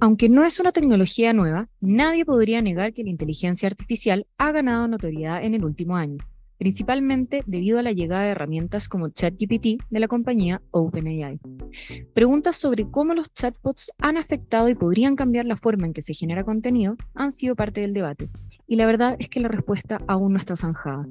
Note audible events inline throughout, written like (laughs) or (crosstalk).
Aunque no es una tecnología nueva, nadie podría negar que la inteligencia artificial ha ganado notoriedad en el último año, principalmente debido a la llegada de herramientas como ChatGPT de la compañía OpenAI. Preguntas sobre cómo los chatbots han afectado y podrían cambiar la forma en que se genera contenido han sido parte del debate, y la verdad es que la respuesta aún no está zanjada.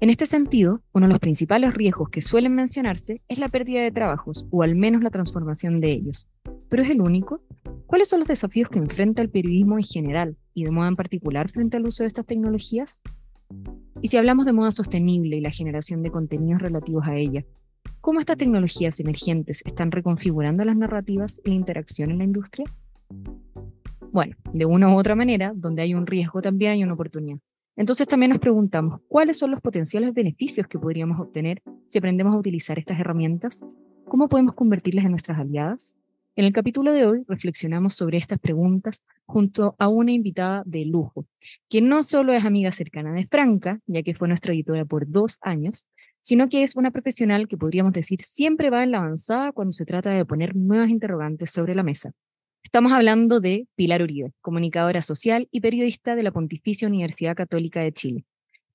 En este sentido, uno de los principales riesgos que suelen mencionarse es la pérdida de trabajos, o al menos la transformación de ellos. ¿Pero es el único? ¿Cuáles son los desafíos que enfrenta el periodismo en general y de moda en particular frente al uso de estas tecnologías? Y si hablamos de moda sostenible y la generación de contenidos relativos a ella, ¿cómo estas tecnologías emergentes están reconfigurando las narrativas y la interacción en la industria? Bueno, de una u otra manera, donde hay un riesgo también hay una oportunidad. Entonces también nos preguntamos, ¿cuáles son los potenciales beneficios que podríamos obtener si aprendemos a utilizar estas herramientas? ¿Cómo podemos convertirlas en nuestras aliadas? En el capítulo de hoy reflexionamos sobre estas preguntas junto a una invitada de lujo, que no solo es amiga cercana de Franca, ya que fue nuestra editora por dos años, sino que es una profesional que podríamos decir siempre va en la avanzada cuando se trata de poner nuevas interrogantes sobre la mesa. Estamos hablando de Pilar Uribe, comunicadora social y periodista de la Pontificia Universidad Católica de Chile.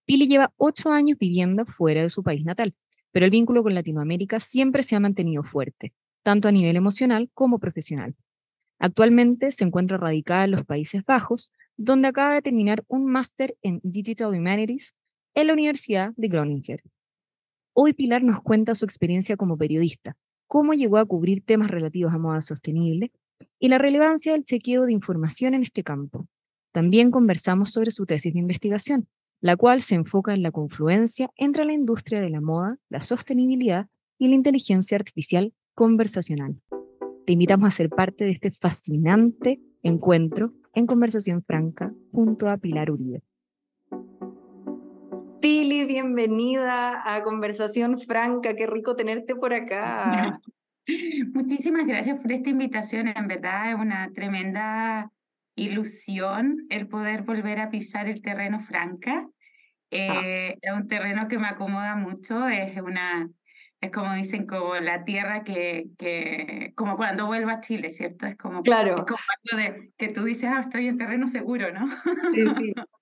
Pili lleva ocho años viviendo fuera de su país natal, pero el vínculo con Latinoamérica siempre se ha mantenido fuerte tanto a nivel emocional como profesional. Actualmente se encuentra radicada en los Países Bajos, donde acaba de terminar un máster en Digital Humanities en la Universidad de Groningen. Hoy Pilar nos cuenta su experiencia como periodista, cómo llegó a cubrir temas relativos a moda sostenible y la relevancia del chequeo de información en este campo. También conversamos sobre su tesis de investigación, la cual se enfoca en la confluencia entre la industria de la moda, la sostenibilidad y la inteligencia artificial conversacional. Te invitamos a ser parte de este fascinante encuentro en conversación franca junto a Pilar Uribe. Pili, bienvenida a Conversación Franca. Qué rico tenerte por acá. (laughs) Muchísimas gracias por esta invitación. En verdad es una tremenda ilusión el poder volver a pisar el terreno franca. Ah. Eh, es un terreno que me acomoda mucho, es una es como dicen, como la tierra que, que como cuando vuelva a Chile, ¿cierto? Es como, claro. es como algo de que tú dices, ah, estoy en terreno seguro, ¿no? Sí, sí. (laughs)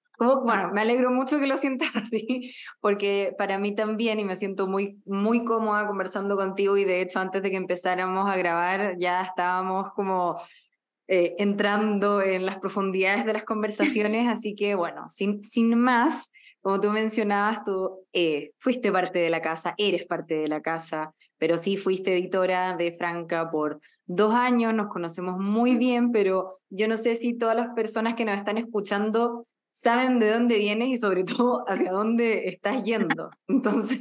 bueno, me alegro mucho que lo sientas (laughs) así, porque para mí también, y me siento muy, muy cómoda conversando contigo, y de hecho antes de que empezáramos a grabar ya estábamos como eh, entrando en las profundidades de las (laughs) conversaciones, así que bueno, sin, sin más, como tú mencionabas, tú eh, fuiste parte de la casa, eres parte de la casa, pero sí fuiste editora de Franca por dos años, nos conocemos muy bien, pero yo no sé si todas las personas que nos están escuchando saben de dónde vienes y sobre (laughs) todo hacia dónde estás yendo. (laughs) Entonces,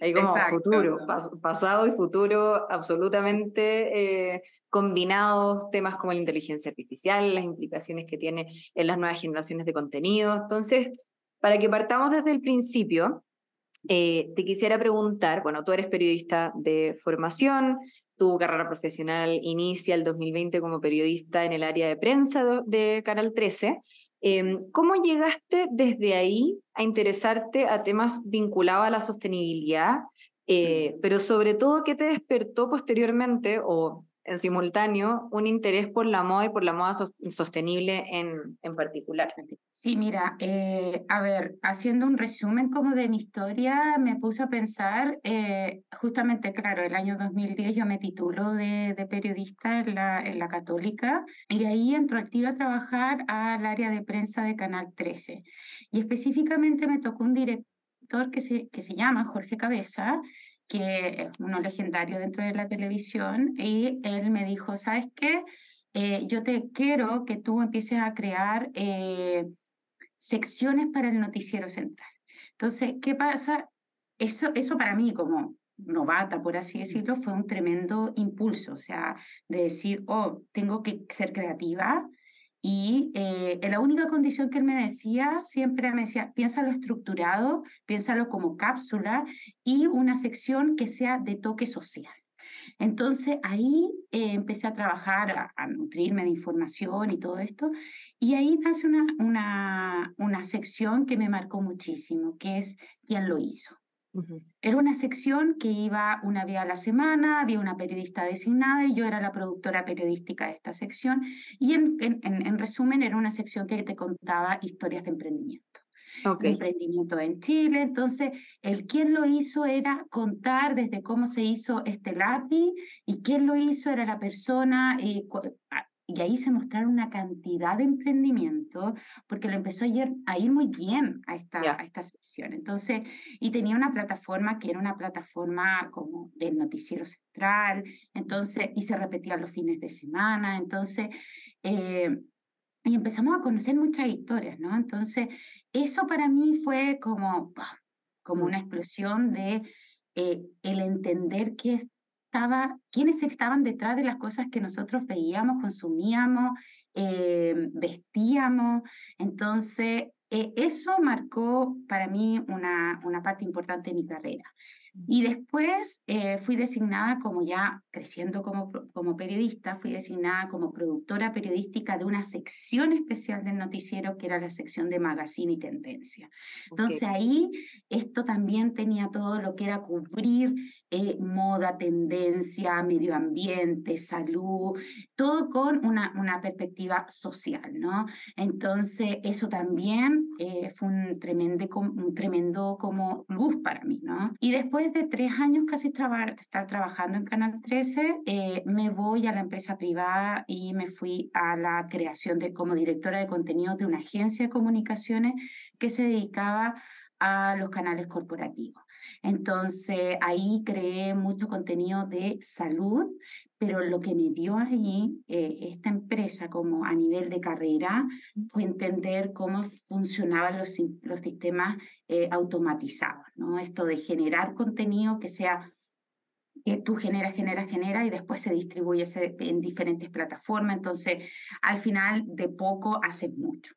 hay como futuro, pasado y futuro absolutamente eh, combinados, temas como la inteligencia artificial, las implicaciones que tiene en las nuevas generaciones de contenido. Entonces, para que partamos desde el principio, eh, te quisiera preguntar, bueno, tú eres periodista de formación, tu carrera profesional inicia el 2020 como periodista en el área de prensa de Canal 13. Em, ¿Cómo llegaste desde ahí a interesarte a temas vinculados a la sostenibilidad? Eh, pero sobre todo, ¿qué te despertó posteriormente o en simultáneo un interés por la moda y por la moda sostenible en, en particular. Sí, mira, eh, a ver, haciendo un resumen como de mi historia, me puse a pensar, eh, justamente, claro, el año 2010 yo me titulo de, de, periodista en la, en la Católica y ahí entro activa a trabajar al área de prensa de Canal 13. Y específicamente me tocó un director que se, que se llama Jorge Cabeza, que es uno legendario dentro de la televisión, y él me dijo, ¿sabes qué? Eh, yo te quiero que tú empieces a crear eh, secciones para el noticiero central. Entonces, ¿qué pasa? Eso, eso para mí como novata, por así decirlo, fue un tremendo impulso, o sea, de decir, oh, tengo que ser creativa, y eh, la única condición que él me decía, siempre me decía, piénsalo estructurado, piénsalo como cápsula y una sección que sea de toque social. Entonces ahí eh, empecé a trabajar, a, nutrirme de información y todo esto, y ahí nace una, una, una sección que me marcó muchísimo, que es quién lo hizo. Era una sección que iba una vez a la semana, había una periodista designada y yo era la productora periodística de esta sección. Y en, en, en resumen, era una sección que te contaba historias de emprendimiento. Okay. emprendimiento en Chile. Entonces, el quién lo hizo era contar desde cómo se hizo este lápiz y quién lo hizo era la persona, eh, y ahí se mostraron una cantidad de emprendimientos, porque lo empezó a ir, a ir muy bien a esta, a esta sección. Entonces, y tenía una plataforma que era una plataforma como del noticiero central, entonces, y se repetía los fines de semana, entonces, eh, y empezamos a conocer muchas historias, ¿no? Entonces, eso para mí fue como, como una explosión de eh, el entender que estaba, quiénes estaban detrás de las cosas que nosotros veíamos, consumíamos, eh, vestíamos. Entonces, eh, eso marcó para mí una, una parte importante de mi carrera. Y después eh, fui designada como ya creciendo como, como periodista, fui designada como productora periodística de una sección especial del noticiero que era la sección de magazine y tendencia. Entonces ahí esto también tenía todo lo que era cubrir eh, moda, tendencia, medio ambiente, salud, todo con una, una perspectiva social, ¿no? Entonces eso también eh, fue un tremendo, un tremendo como luz para mí, ¿no? Y después de tres años casi estar trabajando en Canal 13, eh, me voy a la empresa privada y me fui a la creación de como directora de contenido de una agencia de comunicaciones que se dedicaba a los canales corporativos. Entonces ahí creé mucho contenido de salud, pero lo que me dio ahí eh, esta empresa como a nivel de carrera fue entender cómo funcionaban los, los sistemas eh, automatizados, ¿no? Esto de generar contenido que sea que tú generas, generas, generas y después se distribuye en diferentes plataformas. Entonces, al final, de poco haces mucho.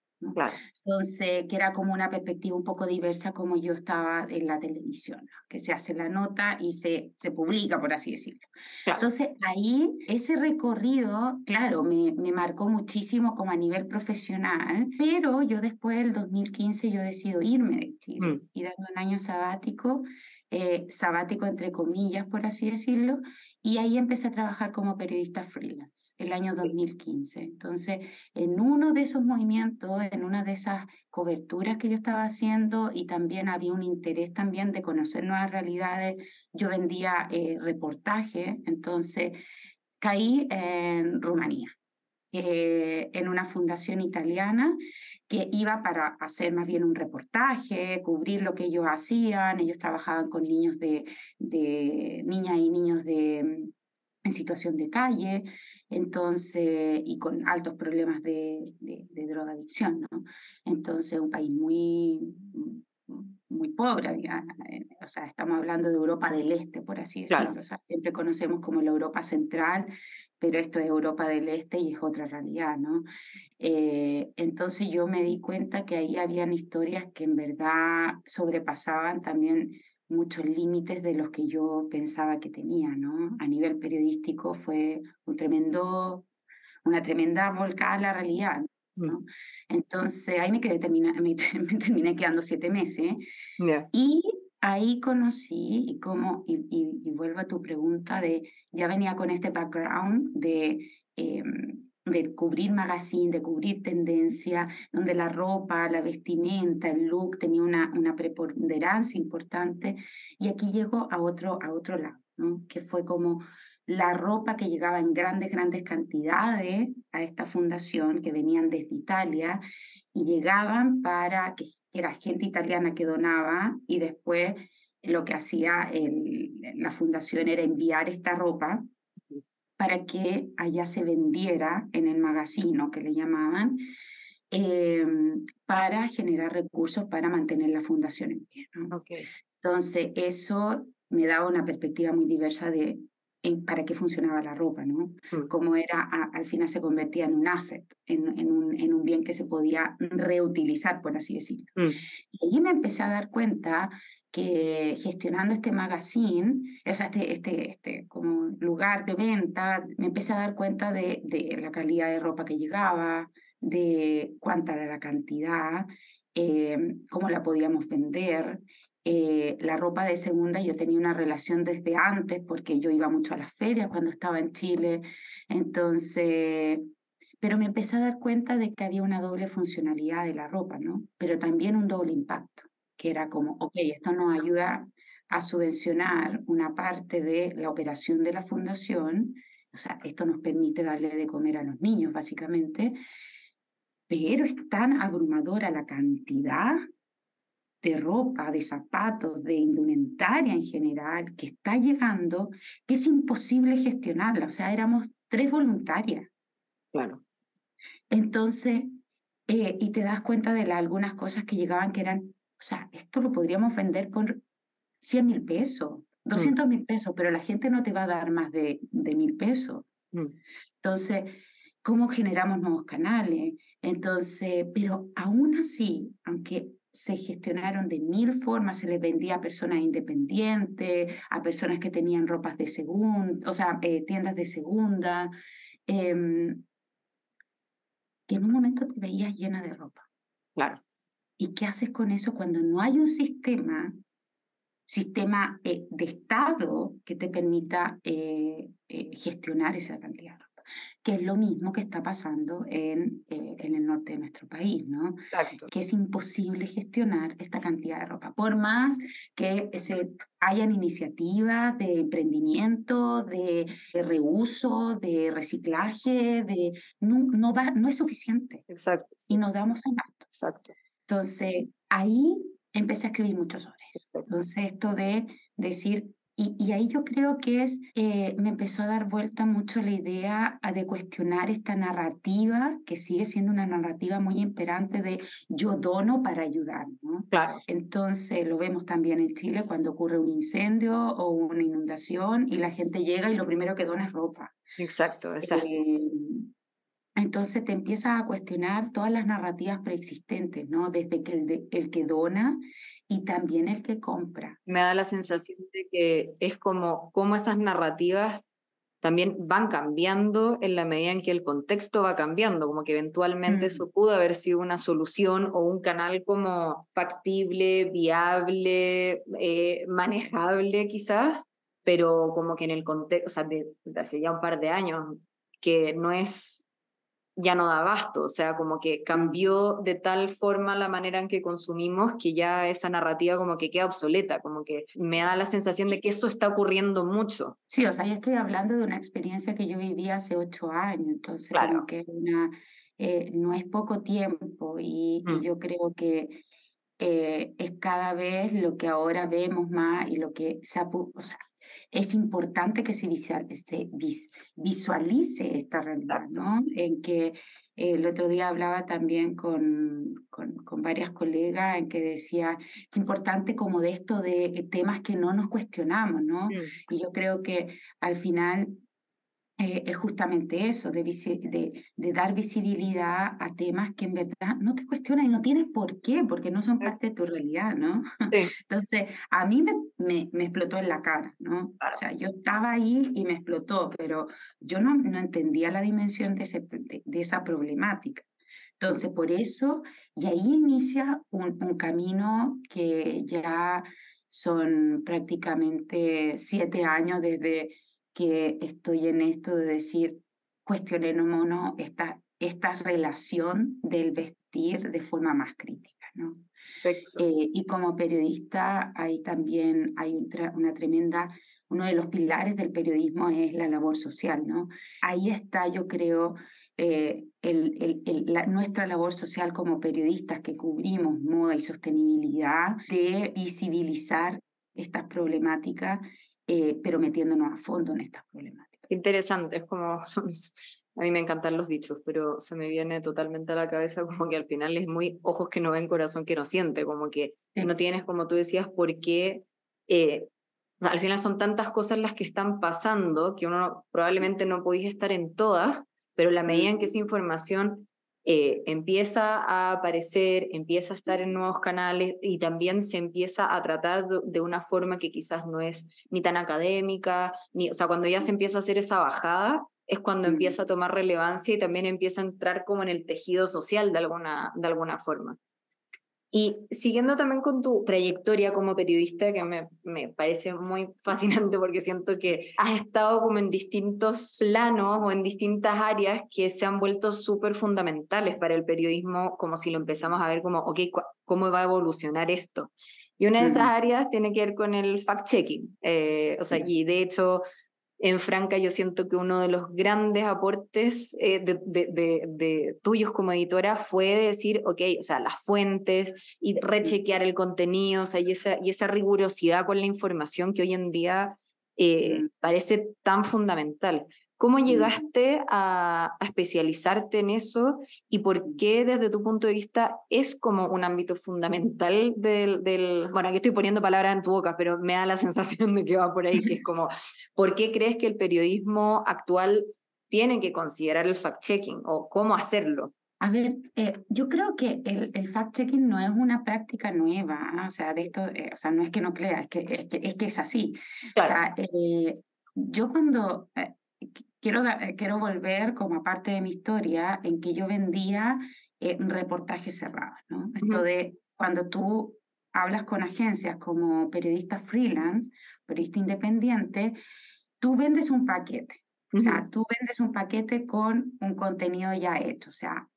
Entonces, que era como una perspectiva un poco diversa como yo estaba en la televisión, que se hace la nota y se, se publica, por así decirlo. Entonces, ahí ese recorrido, claro, me, me marcó muchísimo como a nivel profesional, pero yo después del 2015 yo decido irme de Chile mm. y darme un año sabático eh, sabático entre comillas, por así decirlo, y ahí empecé a trabajar como periodista freelance, el año 2015. Entonces, en uno de esos movimientos, en una de esas coberturas que yo estaba haciendo, y también había un interés también de conocer nuevas realidades, yo vendía eh, reportajes, entonces caí en Rumanía. Eh, en una fundación italiana que iba para hacer más bien un reportaje, cubrir lo que ellos hacían. Ellos trabajaban con niños de, de niñas y niños de, en situación de calle, entonces, y con altos problemas de, de, de drogadicción, ¿no? Entonces, un país muy, muy pobre, eh, o sea, estamos hablando de Europa del Este, por así decirlo, o sea, siempre conocemos como la Europa Central, pero esto es Europa del Este y es otra realidad, ¿no? Eh, entonces yo me di cuenta que ahí habían historias que en verdad sobrepasaban también muchos límites de los que yo pensaba que tenía, ¿no? A nivel periodístico fue un tremendo, una tremenda volcada a la realidad, ¿no? Mm. Entonces ahí me, quedé, termina, me, (laughs) me terminé quedando siete meses y ahí conocí y como, y, y, vuelvo a tu pregunta de, ya venía con este background de, em, de cubrir magazine, de cubrir tendencia, donde la ropa, la vestimenta, el look tenía una, una preponderancia importante. Y aquí llego a otro, a otro lado, ¿no? que fue como la ropa que llegaba en grandes, grandes cantidades a esta fundación, que venían desde Italia, y llegaban para que era gente italiana que donaba y después lo que hacía el, la fundación era enviar esta ropa para que allá se vendiera en el magazino que le llamaban, eh, para generar recursos para mantener la fundación en pie. Entonces, eso me daba una perspectiva muy diversa de para qué funcionaba la ropa, ¿no? Mm. Cómo era, al final se convertía en un asset, en, en, un, en, un, bien que se podía reutilizar, por así decirlo. Mm. Y ahí me empecé a dar cuenta que gestionando este magazine, o sea, este, este, este como lugar de venta, me empecé a dar cuenta de, de la calidad de ropa que llegaba, de cuánta era la cantidad, eh, cómo la podíamos vender eh, la ropa de segunda, yo tenía una relación desde antes porque yo iba mucho a las ferias cuando estaba en Chile, entonces, pero me empecé a dar cuenta de que había una doble funcionalidad de la ropa, ¿no? Pero también un doble impacto, que era como, ok, esto nos ayuda a subvencionar una parte de la operación de la fundación, o sea, esto nos permite darle de comer a los niños, básicamente, pero es tan abrumadora la cantidad de ropa, de zapatos, de indumentaria en general que está llegando, que es imposible gestionarla. O sea, éramos tres voluntarias. Claro. Entonces, eh, y te das cuenta de algunas cosas que llegaban que eran, o sea, esto lo podríamos vender por 100 mil pesos, 200 mm. mil pesos, pero la gente no te va a dar más de, de mil pesos. Mm. Entonces, ¿cómo generamos nuevos canales? Entonces, pero aún así, aunque se gestionaron de mil formas, se les vendía a personas independientes, a personas que tenían ropas de segunda, o sea, eh, tiendas de segunda, em, que en un momento te veías llena de ropa. Claro. ¿Y qué haces con eso cuando no hay un sistema, sistema eh, de Estado que te permita eh, gestionar esa cantidad? Que es lo mismo que está pasando en, eh, en el norte de nuestro país, ¿no? Que es imposible gestionar esta cantidad de ropa. Por más que se hayan iniciativas de emprendimiento, de, reuso, de reciclaje, de, no, no, va, no es suficiente. Exacto. Y nos damos abasto. Exacto. Entonces, ahí empecé a escribir mucho sobre eso. Entonces, esto de decir, y, ahí yo creo que es, eh, me empezó a dar vuelta mucho la idea de cuestionar esta narrativa, que sigue siendo una narrativa muy imperante de yo dono para ayudar, ¿no? Claro. Entonces lo vemos también en Chile cuando ocurre un incendio o una inundación y la gente llega y lo primero que dona es ropa. Exacto, exacto. Eh, entonces te empiezas a cuestionar todas las narrativas preexistentes, ¿no? Desde que el, el que dona y también el que compra. Me da la sensación de que es como, como esas narrativas también van cambiando en la medida en que el contexto va cambiando, como que eventualmente eso mm. pudo haber sido una solución o un canal como factible, viable, eh, manejable quizás, pero como que en el contexto, o sea, de, hace ya un par de años, que no es ya no da abasto, o sea, como que cambió de tal forma la manera en que consumimos que ya esa narrativa como que queda obsoleta, como que me da la sensación de que eso está ocurriendo mucho. Sí, o sea, yo estoy hablando de una experiencia que yo viví hace ocho años, entonces claro. que una, eh, no es poco tiempo y, mm. yo creo que eh, es cada vez lo que ahora vemos más y lo que se ha, o sea, es importante que se este, visualice esta realidad, ¿no? En que eh, el otro día hablaba también con, con, con, varias colegas en que decía que importante como de esto de temas que no nos cuestionamos, ¿no? Y yo creo que al final eh, es justamente eso, de, de, de, dar visibilidad a temas que en verdad no te cuestionan y no tienes por qué, porque no son parte de tu realidad, ¿no? (laughs) Entonces, a mí me, me, me, explotó en la cara, ¿no? O sea, yo estaba ahí y me explotó, pero yo no, no entendía la dimensión de, ese, de, esa problemática. Entonces, por eso, y ahí inicia un, un camino que ya son prácticamente siete años desde que estoy en esto de decir, cuestionémonos esta, esta relación del vestir de forma más crítica, ¿no? Eh, y como periodista, ahí también hay una tremenda, uno de los pilares del periodismo es la labor social, ¿no? Ahí está, yo creo, eh, el, el, la, nuestra labor social como periodistas que cubrimos moda y sostenibilidad, de visibilizar estas problemáticas eh, pero metiéndonos a fondo en estas problemáticas. Interesante, es como, (laughs) a mí me encantan los dichos, pero se me viene totalmente a la cabeza como que al final es muy ojos que no ven, corazón que no siente, como que no tienes, como tú decías, por qué... Eh, al final son tantas cosas las que están pasando que uno probablemente no podéis estar en todas, pero la medida en que esa información eh, empieza a aparecer, empieza a estar en nuevos canales y también se empieza a tratar de una forma que quizás no es ni tan académica, ni, o sea, cuando ya se empieza a hacer esa bajada, es cuando empieza a tomar relevancia y también empieza a entrar como en el tejido social de alguna, de alguna forma. Y siguiendo también con tu trayectoria como periodista, que me, me, parece muy (laughs) fascinante porque siento que has estado como en distintos planos o en distintas áreas que se han vuelto súper fundamentales para el periodismo, como si lo empezamos a ver como, ok, ¿cómo va a evolucionar esto? Y una de esas áreas tiene que ver con el fact-checking. Eh, o sea, y de hecho, en Franca yo siento que uno de los grandes aportes eh, de, de, de, tuyos como editora fue decir, ok, o sea, las fuentes y rechequear el contenido, o sea, y esa, y esa rigurosidad con la información que hoy en día eh, parece tan fundamental. ¿Cómo llegaste a, especializarte en eso y por qué desde tu punto de vista es como un ámbito fundamental del, del, bueno, aquí estoy poniendo palabras en tu boca, pero me da la (laughs) sensación de que va por ahí, que es (laughs) como, ¿por qué crees que el periodismo actual tiene que considerar el fact-checking o cómo hacerlo? A ver, eh, yo creo que el, el fact-checking no es una práctica nueva, o sea, de esto, eh, o sea, no es que no crea, es que es, que, es, que es así. O sea, eh, yo cuando quiero, eh, quiero volver como parte de mi historia en que yo vendía eh, reportajes cerrados, ¿no? Esto de cuando tú hablas con agencias como periodista freelance, periodista independiente, tú vendes un paquete. O sea, tú vendes un paquete con un contenido ya hecho. O sea,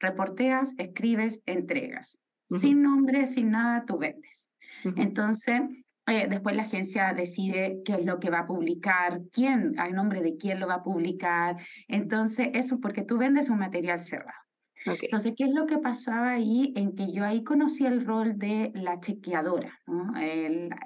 reporteas, escribes, entregas. Sin nombre, sin nada, tú vendes. Entonces, eh, después la agencia decide qué es lo que va a publicar, quién, al nombre de quién lo va a publicar. Entonces, eso porque tú vendes un material cerrado. Entonces, ¿qué es lo que pasaba ahí? En que yo ahí conocí el rol de la chequeadora, ¿no?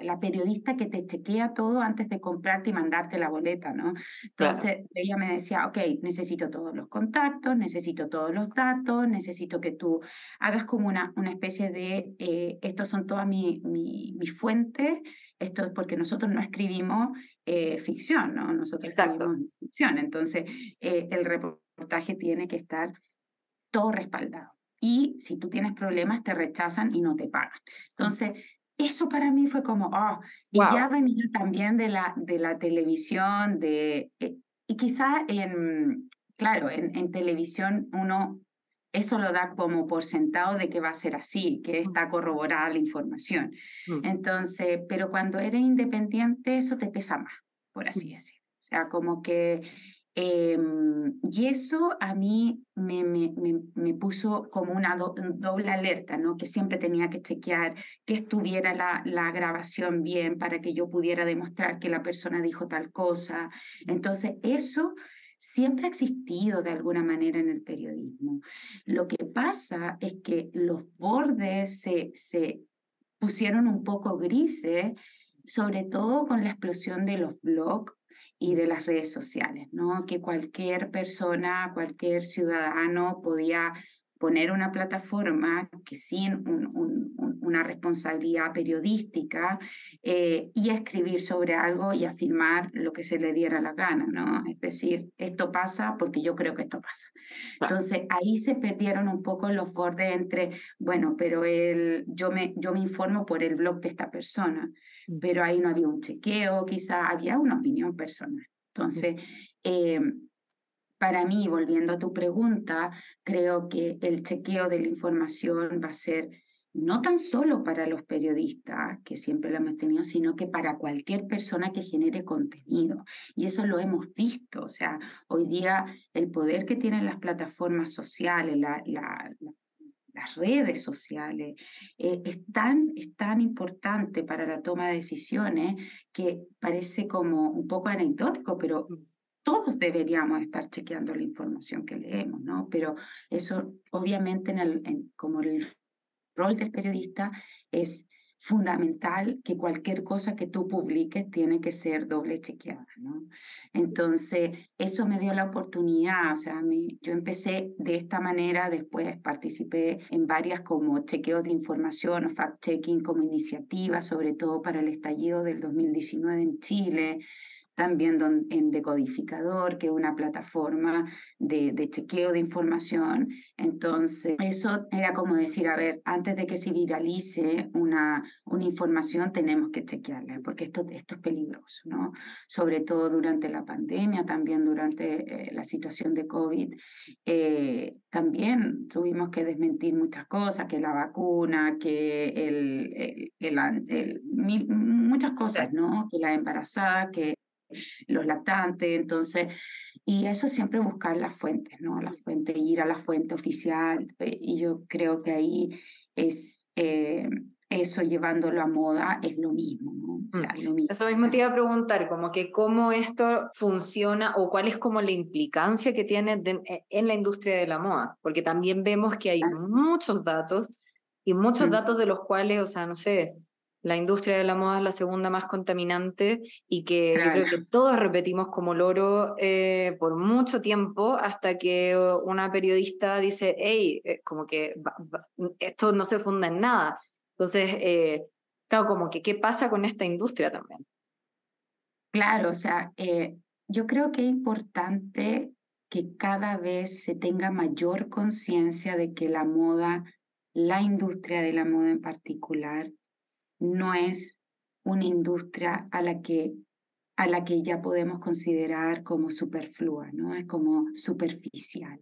la periodista que te chequea todo antes de comprarte y mandarte la boleta, ¿no? Entonces, ella me decía, ok, necesito todos los contactos, necesito todos los datos, necesito que tú hagas como una, una especie de, eh, estos son todas mis mi, mi fuentes, esto es porque nosotros no escribimos eh, ficción, ¿no? Nosotros escribimos ficción, entonces eh, el reportaje tiene que estar todo respaldado. Y si tú tienes problemas, te rechazan y no te pagan. Entonces, eso para mí fue como, oh, y ya venía también de la, de la televisión, de, eh, y quizá en, claro, en, en televisión uno eso lo da como por sentado de que va a ser así, que está corroborada la información. Mm. Entonces, pero cuando eres independiente, eso te pesa más, por así mm. decirlo. O sea, como que Em, y eso a mí me, me, me, puso como una doble alerta, ¿no? Que siempre tenía que chequear que estuviera la, la, grabación bien para que yo pudiera demostrar que la persona dijo tal cosa. Entonces, eso siempre ha existido de alguna manera en el periodismo. Lo que pasa es que los bordes se, se pusieron un poco grises, sobre todo con la explosión de los blogs y de las redes sociales, ¿no? Que cualquier persona, cualquier ciudadano podía poner una plataforma que sin una responsabilidad periodística eh, y escribir sobre algo y afirmar lo que se le diera la gana, ¿no? Es decir, esto pasa porque yo creo que esto pasa. Entonces, ahí se perdieron un poco los bordes entre, bueno, pero el, yo, me, yo me informo por el blog de esta persona, pero ahí no había un chequeo, quizá había una opinión personal. Entonces, eh, para mí, volviendo a tu pregunta, creo que el chequeo de la información va a ser no tan solo para los periodistas, que siempre lo hemos tenido, sino que para cualquier persona que genere contenido. Y eso lo hemos visto. O sea, hoy día el poder que tienen las plataformas sociales, la, la, las redes sociales, eh, es, tan, es tan importante para la toma de decisiones que parece como un poco anecdótico, pero todos deberíamos estar chequeando la información que leemos, ¿no? Pero eso obviamente en el, como el rol del periodista es fundamental que cualquier cosa que tú publiques tiene que ser doble chequeada, ¿no? Entonces, eso me dio la oportunidad, o sea, yo empecé de esta manera, después participé en varias como chequeos de información o fact-checking como iniciativa, sobre todo para el estallido del 2019 en Chile, también en Decodificador, que es una plataforma de, de, chequeo de información. Entonces, eso era como decir, a ver, antes de que se viralice una, una información, tenemos que chequearla, porque esto, esto es peligroso, ¿no? Sobre todo durante la pandemia, también durante eh, la situación de COVID. Eh, también tuvimos que desmentir muchas cosas, que la vacuna, que el, el, el, muchas cosas, ¿no? Que la embarazada, que los lactantes, entonces, y eso siempre buscar las fuentes, ¿no? La fuente, ir a la fuente oficial, eh, y yo creo que ahí es eh, eso llevándolo a moda es lo mismo, ¿no? O sea, mm. lo mismo. Eso mismo te iba a preguntar, como que cómo esto funciona o cuál es como la implicancia que tiene eh, en la industria de la moda, porque también vemos que hay muchos datos y muchos mm. datos de los cuales, o sea, no sé, la industria de la moda es la segunda más contaminante y que yo creo que todos repetimos como loro eh, por mucho tiempo hasta que una periodista dice, hey, eh, como que esto no se funda en nada. Entonces, eh, claro, como que qué pasa con esta industria también. Claro, o sea, yo creo que es importante que cada vez se tenga mayor conciencia de que la moda, la industria de la moda en particular, no es una industria a la que, a la que ya podemos considerar como superflua, ¿no? es como superficial.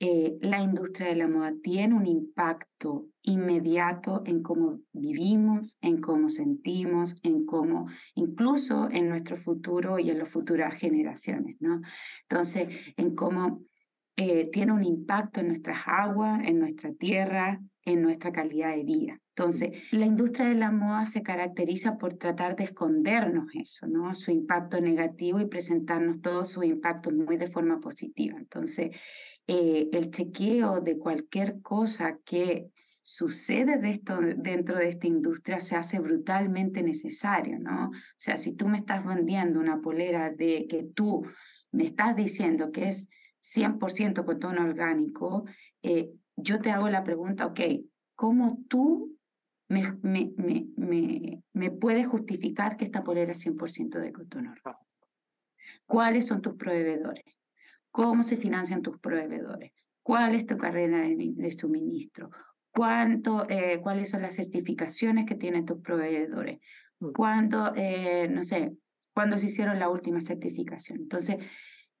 Eh, la industria de la moda tiene un impacto inmediato en cómo vivimos, en cómo sentimos, en cómo, incluso en nuestro futuro y en las futuras generaciones, ¿no? Entonces, en cómo eh, tiene un impacto en nuestras aguas, en nuestra tierra, en nuestra calidad de vida. Entonces, la industria de la moda se caracteriza por tratar de escondernos eso, ¿no? Su impacto negativo y presentarnos todos sus impactos muy de forma positiva. Entonces, eh, el chequeo de cualquier cosa que sucede dentro de esta industria se hace brutalmente necesario, ¿no? O sea, si tú me estás vendiendo una polera de que tú me estás diciendo que es 100% cotono orgánico, eh, yo te hago la pregunta, ok, ¿cómo tú me, me, me, me, puedes justificar que esta polera es 100% de orgánico? ¿Cuáles son tus proveedores? ¿Cómo se financian tus proveedores? ¿Cuál es tu carrera de, suministro? ¿Cuánto, eh, ¿Cuáles son las certificaciones que tienen tus proveedores? Mm. ¿Cuándo, eh, no sé, cuándo se hicieron la última certificación? Entonces,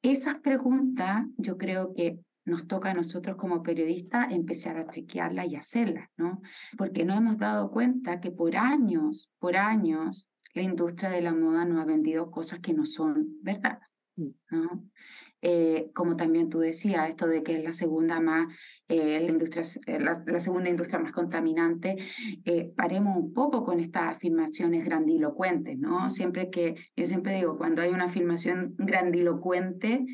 esas preguntas yo creo que nos toca a nosotros como periodistas empezar a chequearlas y hacerlas, ¿no? Porque no hemos dado cuenta que por años, por años, la industria de la moda nos ha vendido cosas que no son verdad, mm. ¿no? Eh, como también tú decías, esto de que es la segunda más, eh, la, industria, eh, la, segunda industria más contaminante, paremos un poco con estas afirmaciones grandilocuentes, ¿no? Siempre que, yo siempre digo, cuando hay una afirmación grandilocuente,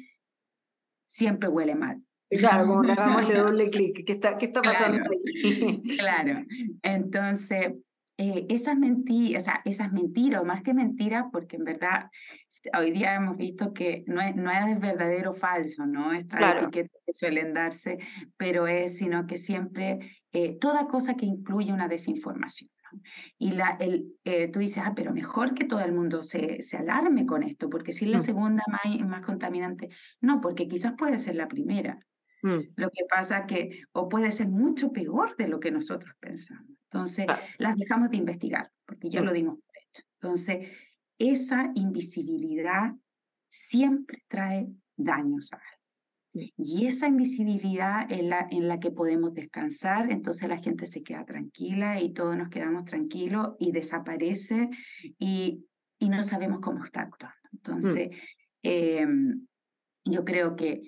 siempre huele mal. Claro, como que (laughs) hagámosle doble clic, ¿qué está, qué está pasando claro, ahí? (laughs) Claro, entonces eh, esas, mentiras, o sea, esas mentiras, o más que mentiras, porque en verdad hoy día hemos visto que no es, no es verdadero o falso, ¿no? Esta claro. etiqueta que suelen darse, pero es, sino que siempre, eh, toda cosa que incluye una desinformación. Y la, el, eh, tú dices, ah, pero mejor que todo el mundo se, se alarme con esto, porque si es la mm. segunda más, más contaminante, no, porque quizás puede ser la primera. Mm. Lo que pasa que, o puede ser mucho peor de lo que nosotros pensamos. Entonces, ah. las dejamos de investigar, porque ya mm. lo dimos por hecho. Entonces, esa invisibilidad siempre trae daños a alguien. Y esa invisibilidad es la en la que podemos descansar, entonces la gente se queda tranquila y todos nos quedamos tranquilos y desaparece y, y no sabemos cómo está actuando. Mm. Entonces, em, yo creo que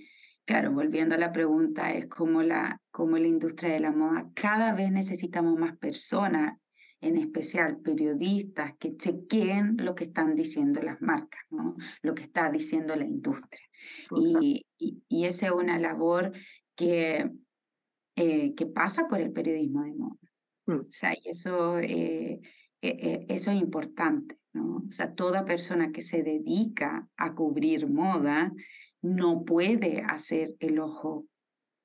Claro, volviendo a la pregunta, es como la, como la industria de la moda, cada vez necesitamos más personas, en especial periodistas, que chequeen lo que están diciendo las marcas, ¿no? lo que está diciendo la industria. Y, y, esa es una labor que, eh, que pasa por el periodismo de moda. Mm. O sea, y eso, eh, eh, eso es importante. ¿no? O sea, toda persona que se dedica a cubrir moda, no puede hacer el ojo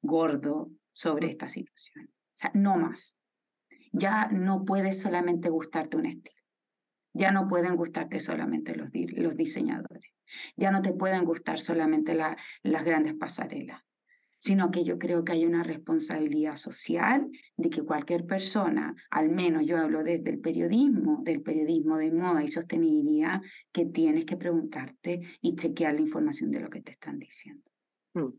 gordo sobre esta situación. O sea, no más. Ya no puede solamente gustarte un estilo. Ya no pueden gustarte solamente los, los diseñadores. Ya no te pueden gustar solamente las grandes pasarelas sino que yo creo que hay una responsabilidad social de que cualquier persona, al menos yo hablo desde el periodismo, del periodismo de moda y sostenibilidad, que tienes que preguntarte y chequear la información de lo que te están diciendo. Mm.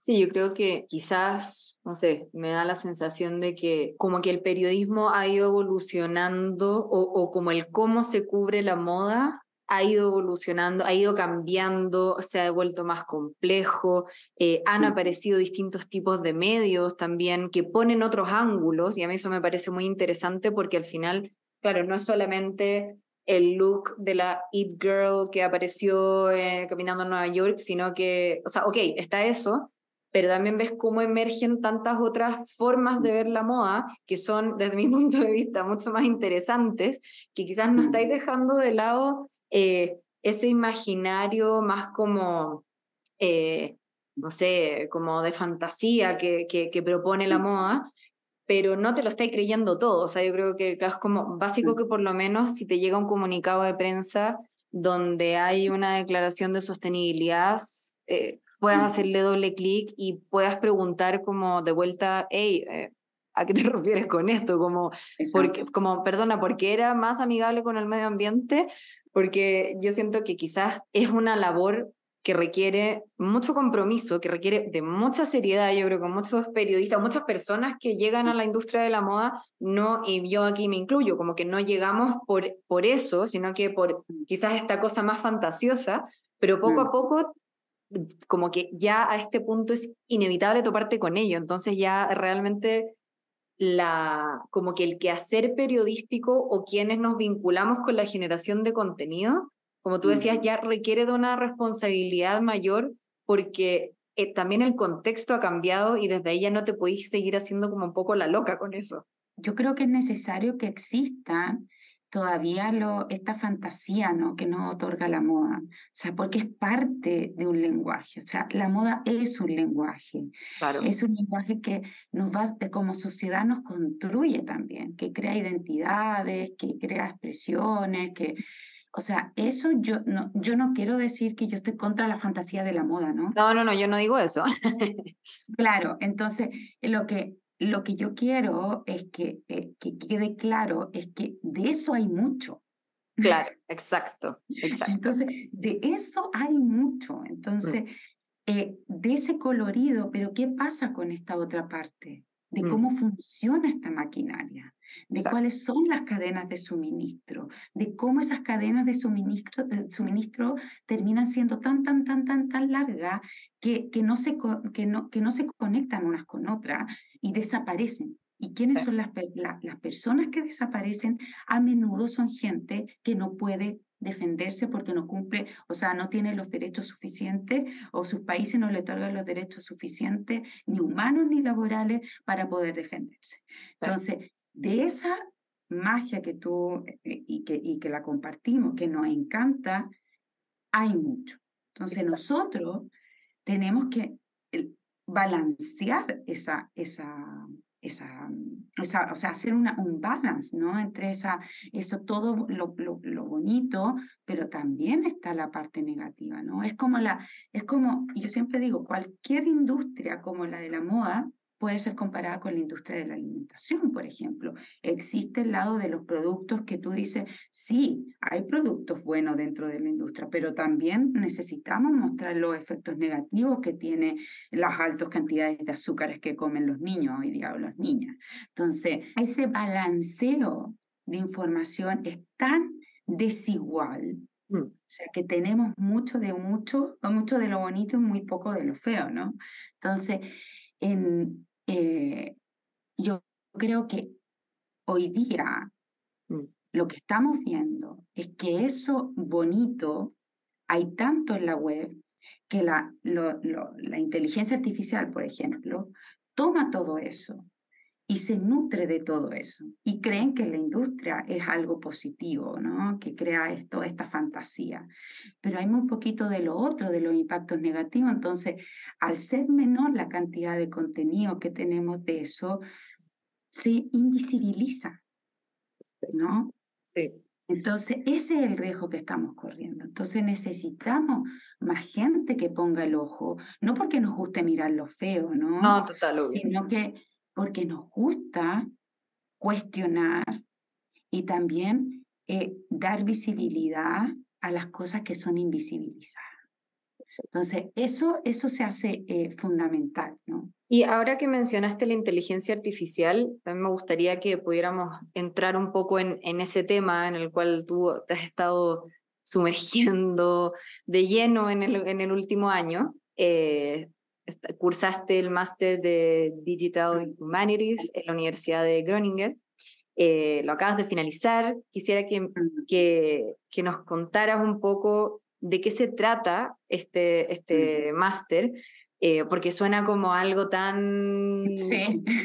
Sí, yo creo que quizás, no sé, me da la sensación de que como que el periodismo ha ido evolucionando o, o como el cómo se cubre la moda ha ido evolucionando, ha ido cambiando, se ha vuelto más complejo, eh, han aparecido distintos tipos de medios también que ponen otros ángulos y a mí eso me parece muy interesante porque al final, claro, no es solamente el look de la It Girl que apareció eh, caminando en Nueva York, sino que, o sea, ok, está eso, pero también ves cómo emergen tantas otras formas de ver la moda que son, desde mi (laughs) punto de vista, mucho más interesantes, que quizás no estáis dejando de lado eh, ese imaginario más como, eh, no sé, como de fantasía que, que, propone la moda, pero no te lo estáis creyendo todo. O sea, yo creo que es como básico que por lo menos si te llega un comunicado de prensa donde hay una declaración de sostenibilidad, eh, puedas hacerle doble clic y puedas preguntar como de vuelta, hey, ¿a qué te (laughs) refieres con esto? Como, porque, como, perdona, porque era más amigable con el medio ambiente porque yo siento que quizás es una labor que requiere mucho compromiso, que requiere de mucha seriedad, yo creo que muchos periodistas, muchas personas que llegan a la industria de la moda, no, y yo aquí me incluyo, como que no llegamos por, por eso, sino que por quizás esta cosa más fantasiosa, pero poco a mm. poco como que ya a este punto es inevitable toparte con ello, entonces ya realmente la, como que el quehacer periodístico o quienes nos vinculamos con la generación de contenido, como tú decías, ya requiere de una responsabilidad mayor porque eh, también el contexto ha cambiado y desde ahí ya no te podéis seguir haciendo como un poco la loca con eso. Yo creo que es necesario que existan todavía lo, esta fantasía ¿no? que nos otorga la moda, o sea, porque es parte de un lenguaje, o sea, la moda es un lenguaje, claro. es un lenguaje que nos va, como sociedad nos construye también, que crea identidades, que crea expresiones, que, o sea, eso yo no, yo no quiero decir que yo estoy contra la fantasía de la moda, ¿no? No, no, no, yo no digo eso. (laughs) claro, entonces lo que lo que yo quiero es que, eh, que quede claro, es que de eso hay mucho. Claro, exacto, exacto. Entonces, de eso hay mucho. Mm. Entonces, eh, de ese colorido, pero ¿qué pasa con esta otra parte? De mm. cómo funciona esta maquinaria, de cuáles son las cadenas de suministro, de cómo esas cadenas de suministro, de suministro terminan siendo tan, tan, tan, tan, tan largas que, que, no se, que, no, que no se conectan unas con otras y desaparecen. ¿Y quiénes son las, las personas que desaparecen? A menudo son gente que no puede defenderse porque no cumple, o sea, no tiene los derechos suficientes o sus países no le otorgan los derechos suficientes, ni humanos ni laborales, para poder defenderse. Entonces, de esa magia que tú eh, y que, y que la compartimos, que nos encanta, hay mucho. Entonces, nosotros tenemos que balancear esa, esa, esa, esa, o sea, hacer una, un balance, ¿no? Entre esa, eso todo lo, lo, lo, bonito, pero también está la parte negativa, ¿no? Es como la, es como, yo siempre digo, cualquier industria como la de la moda puede ser comparada con la industria de la alimentación, por ejemplo. Existe el lado de los productos que tú dices, sí, hay productos buenos dentro de la industria, pero también necesitamos mostrar los efectos negativos que tiene las altas cantidades de azúcares que comen los niños hoy día o las niñas. Entonces, ese balanceo de información es tan desigual mm. o sea, que tenemos mucho de mucho, mucho de lo bonito y muy poco de lo feo, ¿no? Entonces, en, eh, yo creo que hoy día mm. lo que estamos viendo es que eso bonito hay tanto en la web que la, la inteligencia artificial, por ejemplo, toma todo eso y se nutre de todo eso. Y creen que la industria es algo positivo, ¿no? Que crea esto, esta fantasía. Pero hay muy poquito de lo otro, de los impactos negativos. Entonces, al ser menor la cantidad de contenido que tenemos de eso, se invisibiliza, ¿no? Sí. Entonces, ese es el riesgo que estamos corriendo. Entonces, necesitamos más gente que ponga el ojo, no porque nos guste mirar lo feo, ¿no? No, total, Sino que porque nos gusta cuestionar y también eh, dar visibilidad a las cosas que son invisibilizadas. Entonces, eso, eso se hace eh, fundamental, ¿no? Y ahora que mencionaste la inteligencia artificial, también me gustaría que pudiéramos entrar un poco en, en ese tema en el cual tú te has estado sumergiendo de lleno en el, en el último año. Eh, cursaste el máster de Digital Humanities en la Universidad de Groningen. Eh, lo acabas de finalizar. Quisiera que, que, que, nos contaras un poco de qué se trata este, este máster, eh, porque suena como algo tan,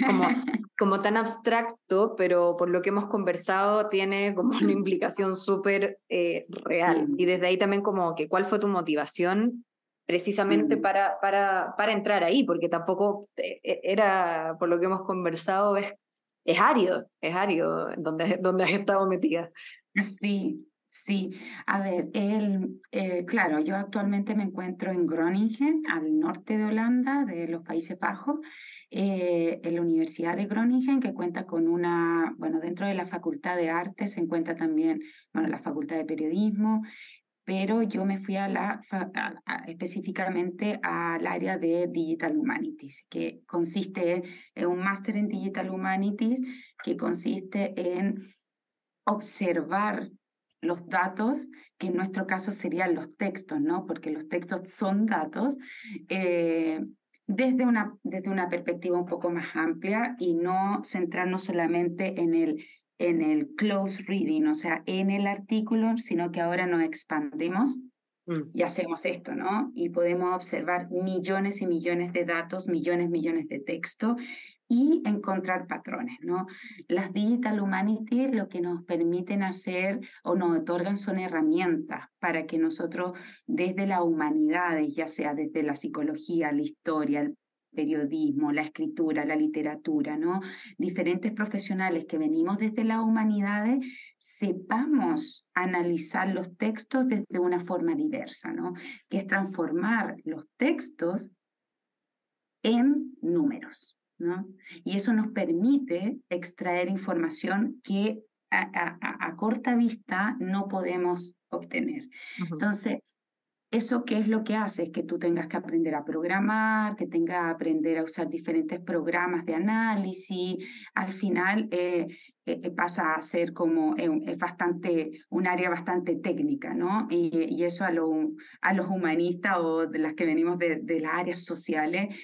como, (laughs) como, tan abstracto, pero por lo que hemos conversado tiene como una implicación súper eh, real. Y desde ahí también como que cuál fue tu motivación precisamente para, para, para entrar ahí, porque tampoco eh, era, por lo que hemos conversado, es, es árido, es árido donde, (laughs) donde has estado metida. Sí, Sí, a ver, el, eh, claro, yo actualmente me encuentro en Groningen, al norte de Holanda, de los Países Bajos, eh, en la Universidad de Groningen, que cuenta con una, bueno, dentro de la Facultad de Artes se encuentra también, bueno, la Facultad de Periodismo, pero yo me fui a la, específicamente al área de Digital Humanities, que consiste en un máster en Digital Humanities, que consiste en observar los datos, que en nuestro caso serían los textos, ¿no? Porque los textos son datos, eh, desde, una, desde una perspectiva un poco más amplia y no centrarnos solamente en el, en el close reading, o sea, en el artículo, sino que ahora nos expandemos mm. y hacemos esto, ¿no? Y podemos observar millones y millones de datos, millones, millones de texto y encontrar patrones, ¿no? Las Digital Humanities lo que nos permiten hacer o nos otorgan son herramientas para que nosotros desde las humanidades, ya sea desde la psicología, la historia, el periodismo, la escritura, la literatura, ¿no? Diferentes profesionales que venimos desde las humanidades, sepamos analizar los textos desde una forma diversa, ¿no? Que es transformar los textos en números. Y eso nos permite extraer información que a, corta vista no podemos obtener. Entonces, ¿Eso qué es lo que hace? Es que tú tengas que aprender a programar, que tengas que aprender a usar diferentes programas de análisis. Al final eh, eh, eh, pasa a ser como, es bastante, un área bastante técnica, ¿no? Y, eso a, a los humanistas o de las que venimos de, de las áreas sociales,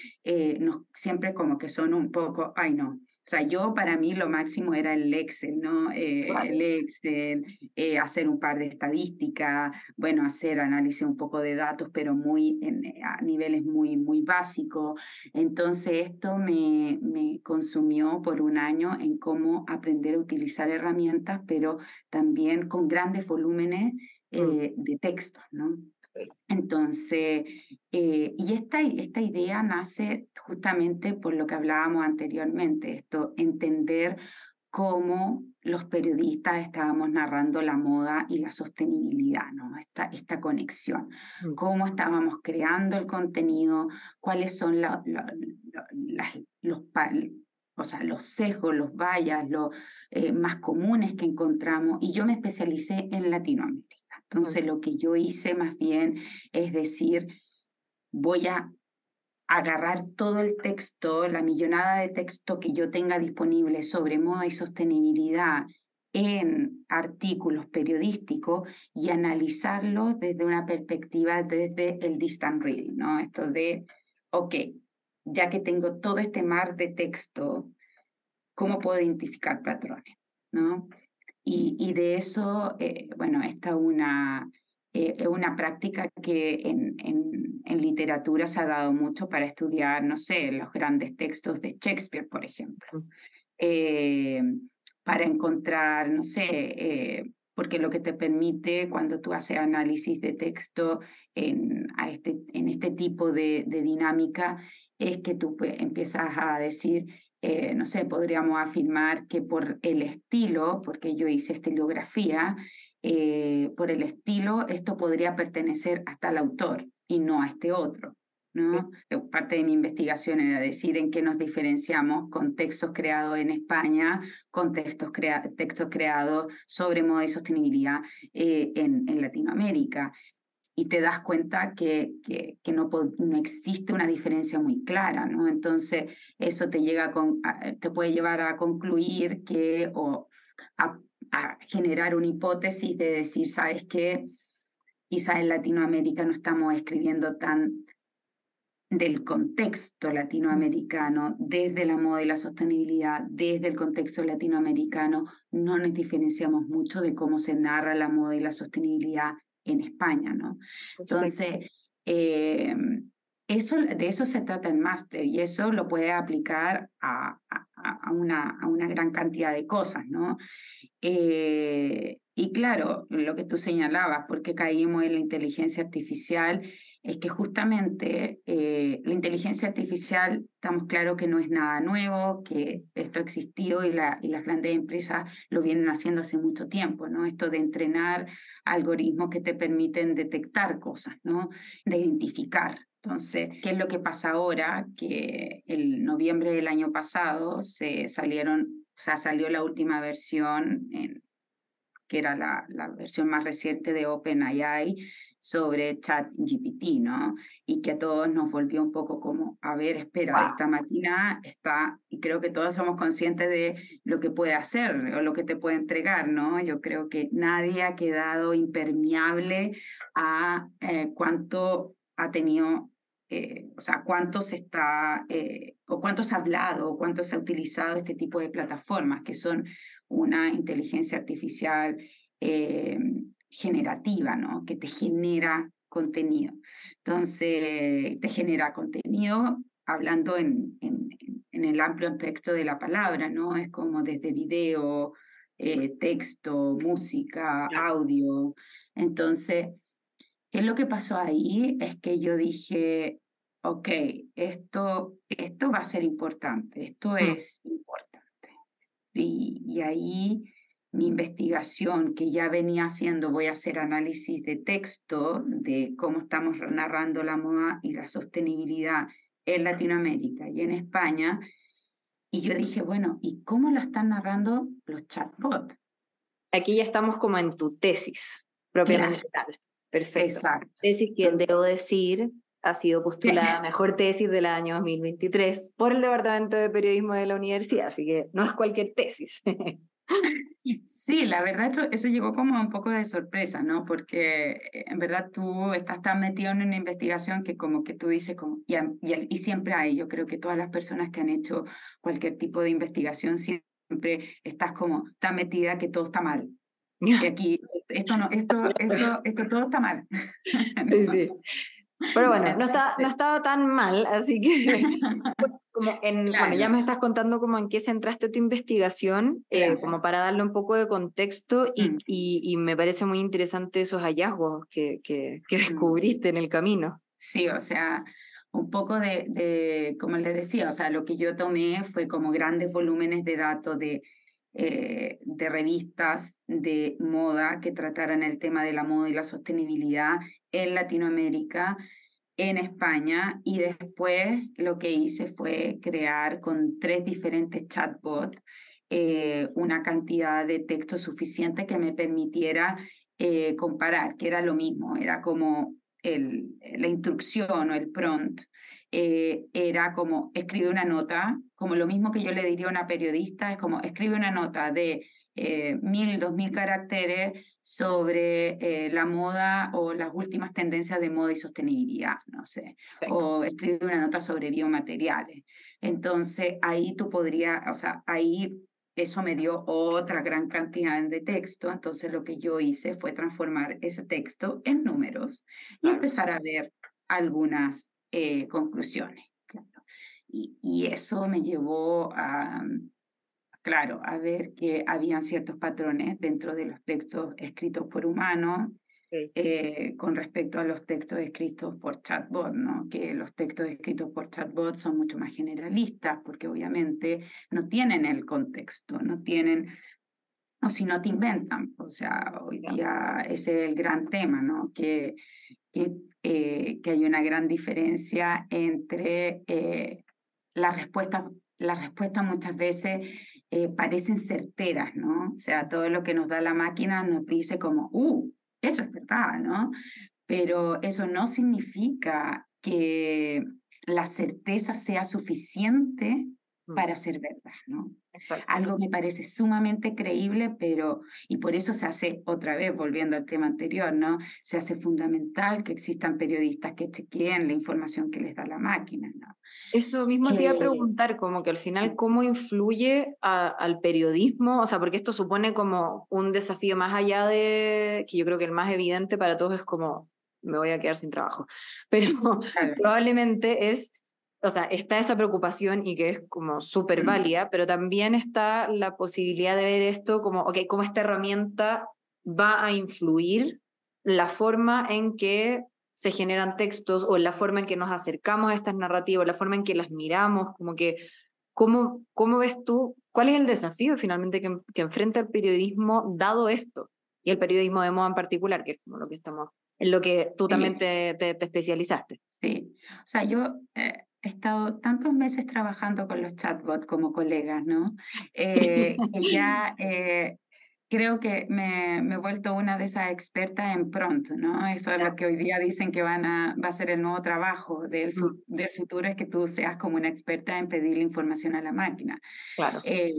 nos, siempre como que son un poco, ay no, o sea, yo para mí lo máximo era el Excel, ¿no? Eh, el Excel, eh, hacer un par de estadísticas, bueno, hacer análisis un poco de datos, pero muy en, eh, a niveles muy, muy básicos. Entonces, esto me, me consumió por un año en cómo aprender a utilizar herramientas, pero también con grandes volúmenes mm. de texto, ¿no? Entonces, eh, y esta, esta idea nace justamente por lo que hablábamos anteriormente, esto, entender cómo los periodistas estábamos narrando la moda y la sostenibilidad, ¿no? Esta, esta conexión, mm. cómo estábamos creando el contenido, cuáles son los, o sea, los sesgos, los vallas, los eh, más comunes que encontramos, y yo me especialicé en Latinoamérica. Entonces lo que yo hice más bien es decir, voy a agarrar todo el texto, la millonada de texto que yo tenga disponible sobre moda y sostenibilidad en artículos periodísticos y analizarlos desde una perspectiva desde el distant reading, ¿no? Esto de, ok, ya que tengo todo este mar de texto, ¿cómo puedo identificar patrones? ¿no? Y, y de eso, eh, bueno, esta una, eh, es una práctica que en, en, en, literatura se ha dado mucho para estudiar, no sé, los grandes textos de Shakespeare, por ejemplo, eh, para encontrar, no sé, porque lo que te permite cuando tú haces análisis de texto en, a este, en este tipo de, de dinámica es que tú pues, empiezas a decir eh, no sé, podríamos afirmar que por el estilo, porque yo hice estilografía, eh, por el estilo, esto podría pertenecer hasta al autor y no a este otro. ¿no? Parte de mi investigación era decir en qué nos diferenciamos con textos creados en España, con textos, textos creados sobre moda y sostenibilidad eh, en, en, Latinoamérica. Y te das cuenta que, que, no, no, existe una diferencia muy clara, ¿no? Entonces, eso te, llega con, te puede llevar a concluir que, o a, generar una hipótesis de decir, ¿sabes qué? Quizá en Latinoamérica no estamos escribiendo tan del contexto latinoamericano, desde la moda y la sostenibilidad, desde el contexto latinoamericano, no nos diferenciamos mucho de cómo se narra la moda y la sostenibilidad en España, ¿no? Entonces, eh, eso, de eso se trata el máster y eso lo puede aplicar a, a, una, a una gran cantidad de cosas, ¿no? Eh, y claro, lo que tú señalabas, porque caímos en la inteligencia artificial es que justamente eh, la inteligencia artificial, estamos claros que no es nada nuevo, que esto ha existido y, la, y las grandes empresas lo vienen haciendo hace mucho tiempo, ¿no? Esto de entrenar algoritmos que te permiten detectar cosas, ¿no? De identificar. Entonces, ¿qué es lo que pasa ahora? Que el noviembre del año pasado se salieron, o sea, salió la última versión, en, que era la versión más reciente de OpenAI, sobre ChatGPT, ¿no? Y que a todos nos volvió un poco como, a ver, espera, esta máquina está, y creo que todos somos conscientes de lo que puede hacer o lo que te puede entregar, ¿no? Yo creo que nadie ha quedado impermeable a eh, cuánto ha tenido eh, o sea, cuánto se está, eh, o cuánto se ha hablado, o cuánto se ha utilizado este tipo de plataformas, que son una inteligencia artificial eh, generativa, ¿no? Que te genera contenido. Entonces, te genera contenido hablando en, en, en el amplio aspecto de la palabra, ¿no? Es como desde video, eh, texto, música, audio. Entonces, ¿qué es lo que pasó ahí? Es que yo dije, ok, esto, esto va a ser importante, esto mm. es importante. Y, y ahí mi investigación que ya venía haciendo, voy a hacer análisis de texto de cómo estamos narrando la moda y la sostenibilidad en Latinoamérica y en España. Y yo dije, bueno, ¿y cómo la están narrando los chatbots? Aquí ya estamos como en tu tesis, propiamente tal. Perfecto. Exacto. Tesis que debo decir ha sido postulada (laughs) mejor tesis del año 2023 por el Departamento de Periodismo de la Universidad, así que no es cualquier tesis. (laughs) Sí, la verdad, eso, eso llegó como un poco de sorpresa, ¿no? Porque eh, en verdad tú estás tan metido en una investigación que como que tú dices, como, y, y, siempre hay, yo creo que todas las personas que han hecho cualquier tipo de investigación siempre estás como tan metida que todo está mal. (laughs) Que aquí, esto no, esto, esto, esto todo está mal. (laughs) Sí, sí. Pero bueno, no, está, no estaba tan mal, así que (laughs) como en, bueno, ya me estás contando como en qué centraste tu investigación, eh, como para darle un poco de contexto y, mm. y, y, me parece muy interesante esos hallazgos que, que, que mm. descubriste en el camino. Sí, o sea, un poco de, de, como les decía, o sea, lo que yo tomé fue como grandes volúmenes de datos de eh, de revistas de moda que trataran el tema de la moda y la sostenibilidad en Latinoamérica, en España, y después lo que hice fue crear con tres diferentes chatbots eh, una cantidad de texto suficiente que me permitiera eh, comparar, que era lo mismo, era como el, la instrucción o el prompt eh, era como escribe una nota, como lo mismo que yo le diría a una periodista, es como escribe una nota de eh, mil, dos mil caracteres sobre eh, la moda o las últimas tendencias de moda y sostenibilidad, no sé, o escribe una nota sobre biomateriales. Entonces ahí tú podrías, o sea, ahí eso me dio otra gran cantidad de texto, entonces lo que yo hice fue transformar ese texto en números y empezar a ver algunas eh, conclusiones. Claro. Y, y, eso me llevó a, claro, a ver que habían ciertos patrones dentro de los textos escritos por humanos eh, con respecto a los textos escritos por chatbot, ¿no? que los textos escritos por chatbot son mucho más generalistas porque obviamente no tienen el contexto, no tienen o si no te inventan. O sea, hoy día ese es el gran tema, ¿no? Que, que, eh, que hay una gran diferencia entre eh, las respuestas, las respuestas muchas veces eh, parecen certeras, ¿no? O sea, todo lo que nos da la máquina nos dice como, uh, eso es verdad, ¿no? Pero eso no significa que la certeza sea suficiente. Para ser verdad, ¿no? Algo me parece sumamente creíble, pero, y por eso se hace, otra vez, volviendo al tema anterior, ¿no? Se hace fundamental que existan periodistas que chequeen la información que les da la máquina, ¿no? Eso mismo te iba a eh, preguntar, como que al final, ¿cómo influye al periodismo? O sea, porque esto supone como un desafío más allá de, que yo creo que el más evidente para todos es como, me voy a quedar sin trabajo, (laughs) pero probablemente es o sea, está esa preocupación y que es como súper válida, pero también está la posibilidad de ver esto como, ok, cómo esta herramienta va a influir la forma en que se generan textos o la forma en que nos acercamos a estas narrativas, la forma en que las miramos, como que, ¿cómo, cómo ves tú? ¿Cuál es el desafío finalmente que, que enfrenta el periodismo dado esto? Y el periodismo de moda en particular, que es como lo que estamos, en lo que tú también te, te, especializaste. Sí, o sea, yo eh, he estado tantos meses trabajando con los chatbots como colegas, ¿no? Eh, (laughs) ya eh, creo que me, me, he vuelto una de esas expertas en prompt, ¿no? Eso es lo que hoy día dicen que van a, va a ser el nuevo trabajo del, mm. del futuro, es que tú seas como una experta en pedir la información a la máquina. Claro. Eh,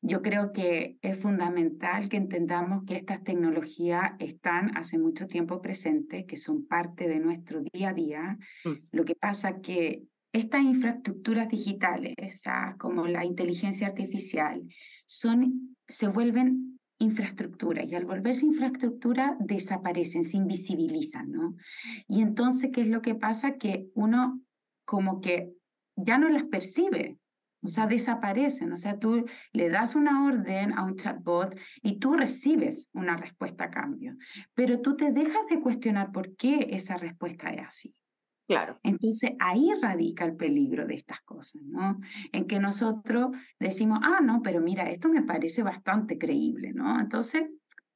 yo creo que es fundamental que entendamos que estas tecnologías están hace mucho tiempo presentes, que son parte de nuestro día a día. Mm. Lo que pasa que estas infraestructuras digitales, como la inteligencia artificial, son, se vuelven infraestructura y al volverse infraestructura desaparecen, se invisibilizan, ¿no? Y entonces, ¿qué es lo que pasa? Que uno como que ya no las percibe, o sea, desaparecen. O sea, tú le das una orden a un chatbot y tú recibes una respuesta a cambio, pero tú te dejas de cuestionar por qué esa respuesta es así. Claro. Entonces ahí radica el peligro de estas cosas, ¿no? En que nosotros decimos, ah, no, pero mira, esto me parece bastante creíble, ¿no? Entonces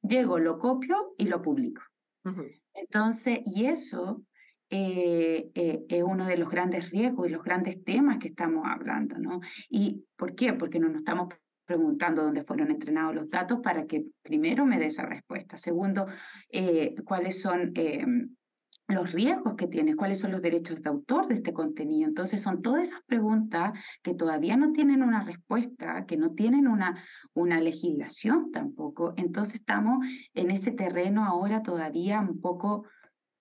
llego, lo copio y lo publico. Entonces, y eso eh, eh, es uno de los grandes riesgos y los grandes temas que estamos hablando, ¿no? ¿Y por qué? Porque no nos estamos preguntando dónde fueron entrenados los datos para que primero me dé esa respuesta. Segundo, eh, cuáles son em, los riesgos que tienes, cuáles son los derechos de autor de este contenido. Entonces son todas esas preguntas que todavía no tienen una respuesta, que no tienen una, una legislación tampoco. Entonces estamos en ese terreno ahora todavía un poco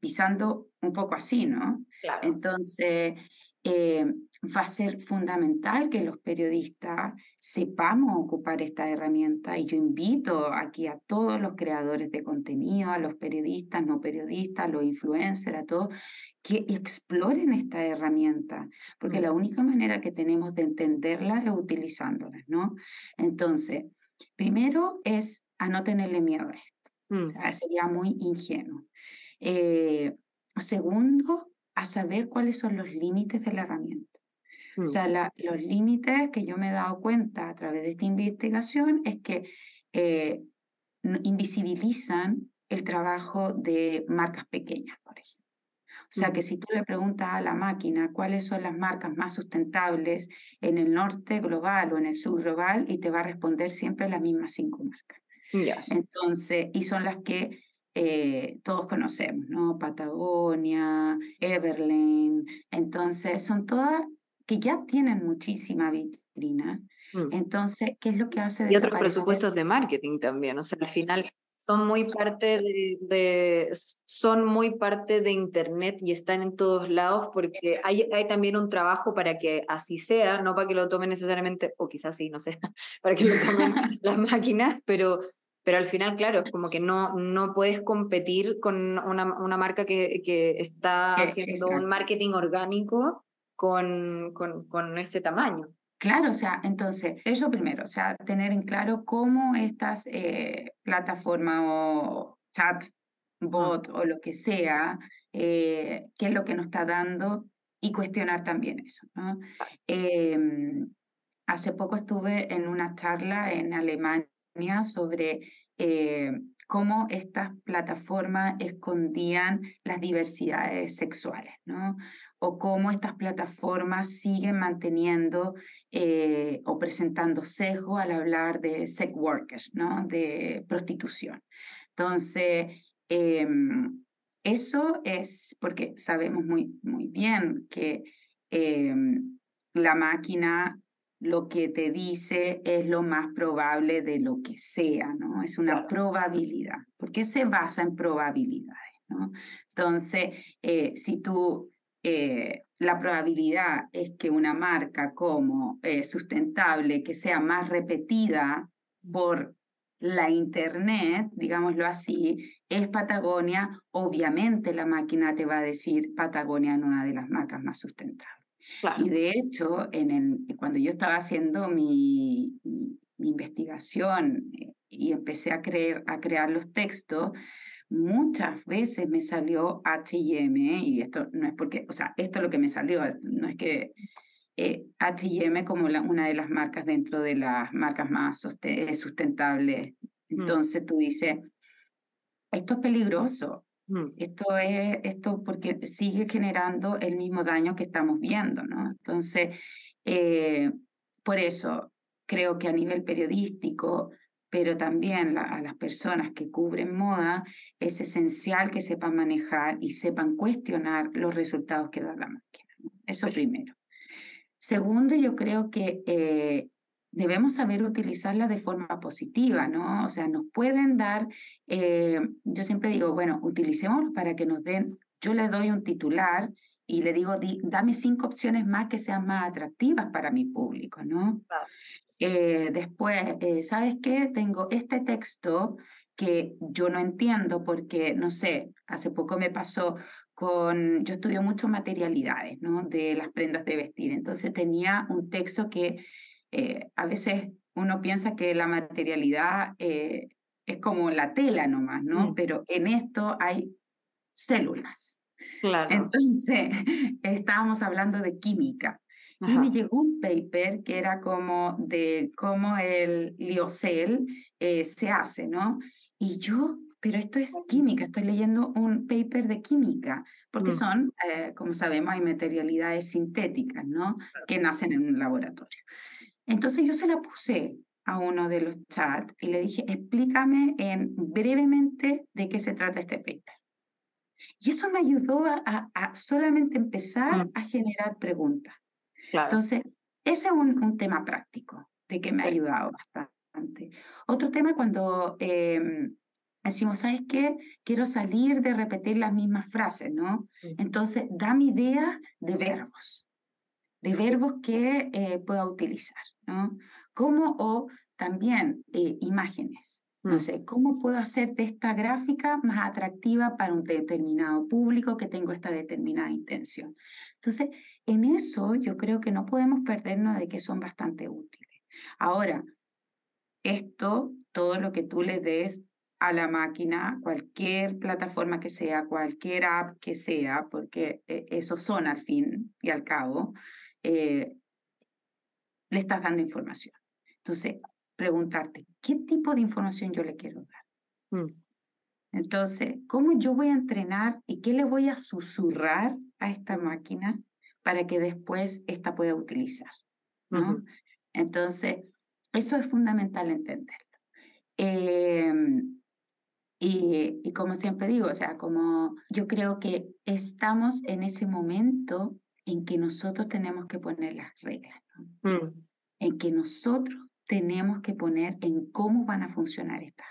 pisando un poco así, ¿no? Entonces, eh, va a ser fundamental que los periodistas sepamos ocupar esta herramienta y yo invito aquí a todos los creadores de contenido, a los periodistas, no periodistas, a los influencers, a todos, que exploren esta herramienta, porque la única manera que tenemos de entenderla es utilizándolas, ¿no? Entonces, primero es a no tenerle miedo a esto, o mm. sea, sería muy ingenuo. Eh, segundo, a saber cuáles son los límites de la herramienta. O sea, mm. los límites que yo me he dado cuenta a través de esta investigación es que eh, invisibilizan el trabajo de marcas pequeñas, por ejemplo. O sea, que si tú le preguntas a la máquina cuáles son las marcas más sustentables en el norte global o en el sur global, y te va a responder siempre las mismas cinco marcas. Entonces, y son las que eh, todos conocemos, ¿no? Patagonia, Everland. Entonces, son todas que ya tienen muchísima vitrina. Mm. Entonces, ¿qué es lo que hace? Y otros presupuestos de marketing también. O sea, al final son muy parte de, son muy parte de internet y están en todos lados porque hay, hay también un trabajo para que así sea, no para que lo tomen necesariamente, o quizás sí, no sé, (laughs) para que lo tomen (laughs) las máquinas, pero pero al final, claro, es como que no, no puedes competir con una, una marca que, que está haciendo un marketing orgánico con, con, con, ese tamaño. Claro, o sea, entonces, eso primero, o sea, tener en claro cómo estas eh, plataformas o chat, bot o lo que sea, eh, qué es lo que nos está dando y cuestionar también eso. ¿no? Em, hace poco estuve en una charla en Alemania sobre eh, cómo estas plataformas escondían las diversidades sexuales, ¿no? O cómo estas plataformas siguen manteniendo eh, o presentando sesgo al hablar de sex workers, ¿no? De prostitución. Entonces, em, eso es porque sabemos muy, muy bien que em, la máquina lo que te dice es lo más probable de lo que sea, ¿no? Es una probabilidad, porque se basa en probabilidades, ¿no? Entonces, eh, si tú, eh, la probabilidad es que una marca como eh, sustentable, que sea más repetida por la Internet, digámoslo así, es Patagonia, obviamente la máquina te va a decir Patagonia en una de las marcas más sustentables. Y de hecho, en el, cuando yo estaba haciendo mi, investigación eh, y empecé a, creer, a crear los textos, muchas veces me salió HM, y esto no es porque, o sea, esto es lo que me salió, no es que eh, HM como una de las marcas dentro de las marcas más eh, sustentables. Mm. Entonces tú dices, esto es peligroso, Mm. Esto es esto porque sigue generando el mismo daño que estamos viendo, ¿no? Entonces, eh, por eso creo que a nivel periodístico, pero también a las personas que cubren moda, es esencial que sepan manejar y sepan cuestionar los resultados que da la máquina. Eso primero. Segundo, yo creo que eh, debemos saber utilizarla de forma positiva, ¿no? O sea, nos pueden dar, eh, yo siempre digo, bueno, utilicemos para que nos den, yo le doy un titular y le digo, dame cinco opciones más que sean más atractivas para mi público, ¿no? Eh, después, eh, ¿sabes qué? Tengo este texto que yo no entiendo porque, no sé, hace poco me pasó con, yo estudio mucho materialidades, ¿no? De las prendas de vestir, entonces tenía un texto que eh, a veces uno piensa que la materialidad eh, es como la tela nomás, ¿no? Mm. Pero en esto hay células. Claro. Entonces, (laughs) estábamos hablando de química. Y me llegó un paper que era como de cómo el liocel eh, se hace, ¿no? Y yo, pero esto es química, estoy leyendo un paper de química, porque mm. son, como sabemos, hay materialidades sintéticas, ¿no? Que nacen en un laboratorio. Entonces yo se la puse a uno de los chats y le dije, explícame en, brevemente de qué se trata este paper. Y eso me ayudó a, solamente empezar mm. a generar preguntas. Entonces, ese es un, tema práctico de que me ha ayudado bastante. Otro tema cuando em, decimos, ¿sabes qué? Quiero salir de repetir las mismas frases, ¿no? Mm. Entonces, dame ideas de verbos de verbos que eh, pueda utilizar, ¿no? Como o también eh, imágenes. No mm. sé, ¿cómo puedo hacer de esta gráfica más atractiva para un determinado público que tengo esta determinada intención? Entonces, en eso yo creo que no podemos perdernos de que son bastante útiles. Ahora, esto, todo lo que tú le des a la máquina, cualquier plataforma que sea, cualquier app que sea, porque eh, esos son al fin y al cabo, eh, le estás dando información. Entonces, preguntarte, ¿qué tipo de información yo le quiero dar? Mm. Entonces, ¿cómo yo voy a entrenar y qué le voy a susurrar a esta máquina para que después esta pueda utilizar? ¿no? Entonces, eso es fundamental entenderlo. Em, y, y, como siempre digo, o sea, como yo creo que estamos en ese momento en que nosotros tenemos que poner las reglas, mm. en que nosotros tenemos que poner en cómo van a funcionar estas,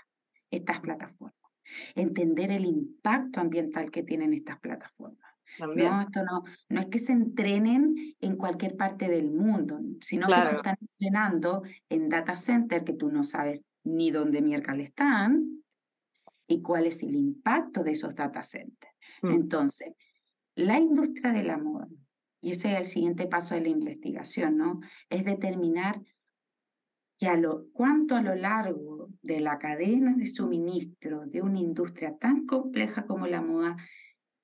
estas plataformas, entender el impacto ambiental que tienen estas plataformas. No, esto no, no es que se entrenen en cualquier parte del mundo, sino que se están entrenando en data center que tú no sabes ni dónde miércoles están y cuál es el impacto de esos data centers. Mm. Entonces, la industria de la moda y ese es el siguiente paso de la investigación, ¿no? Es determinar que a lo, cuánto a lo largo de la cadena de suministro de una industria tan compleja como la moda,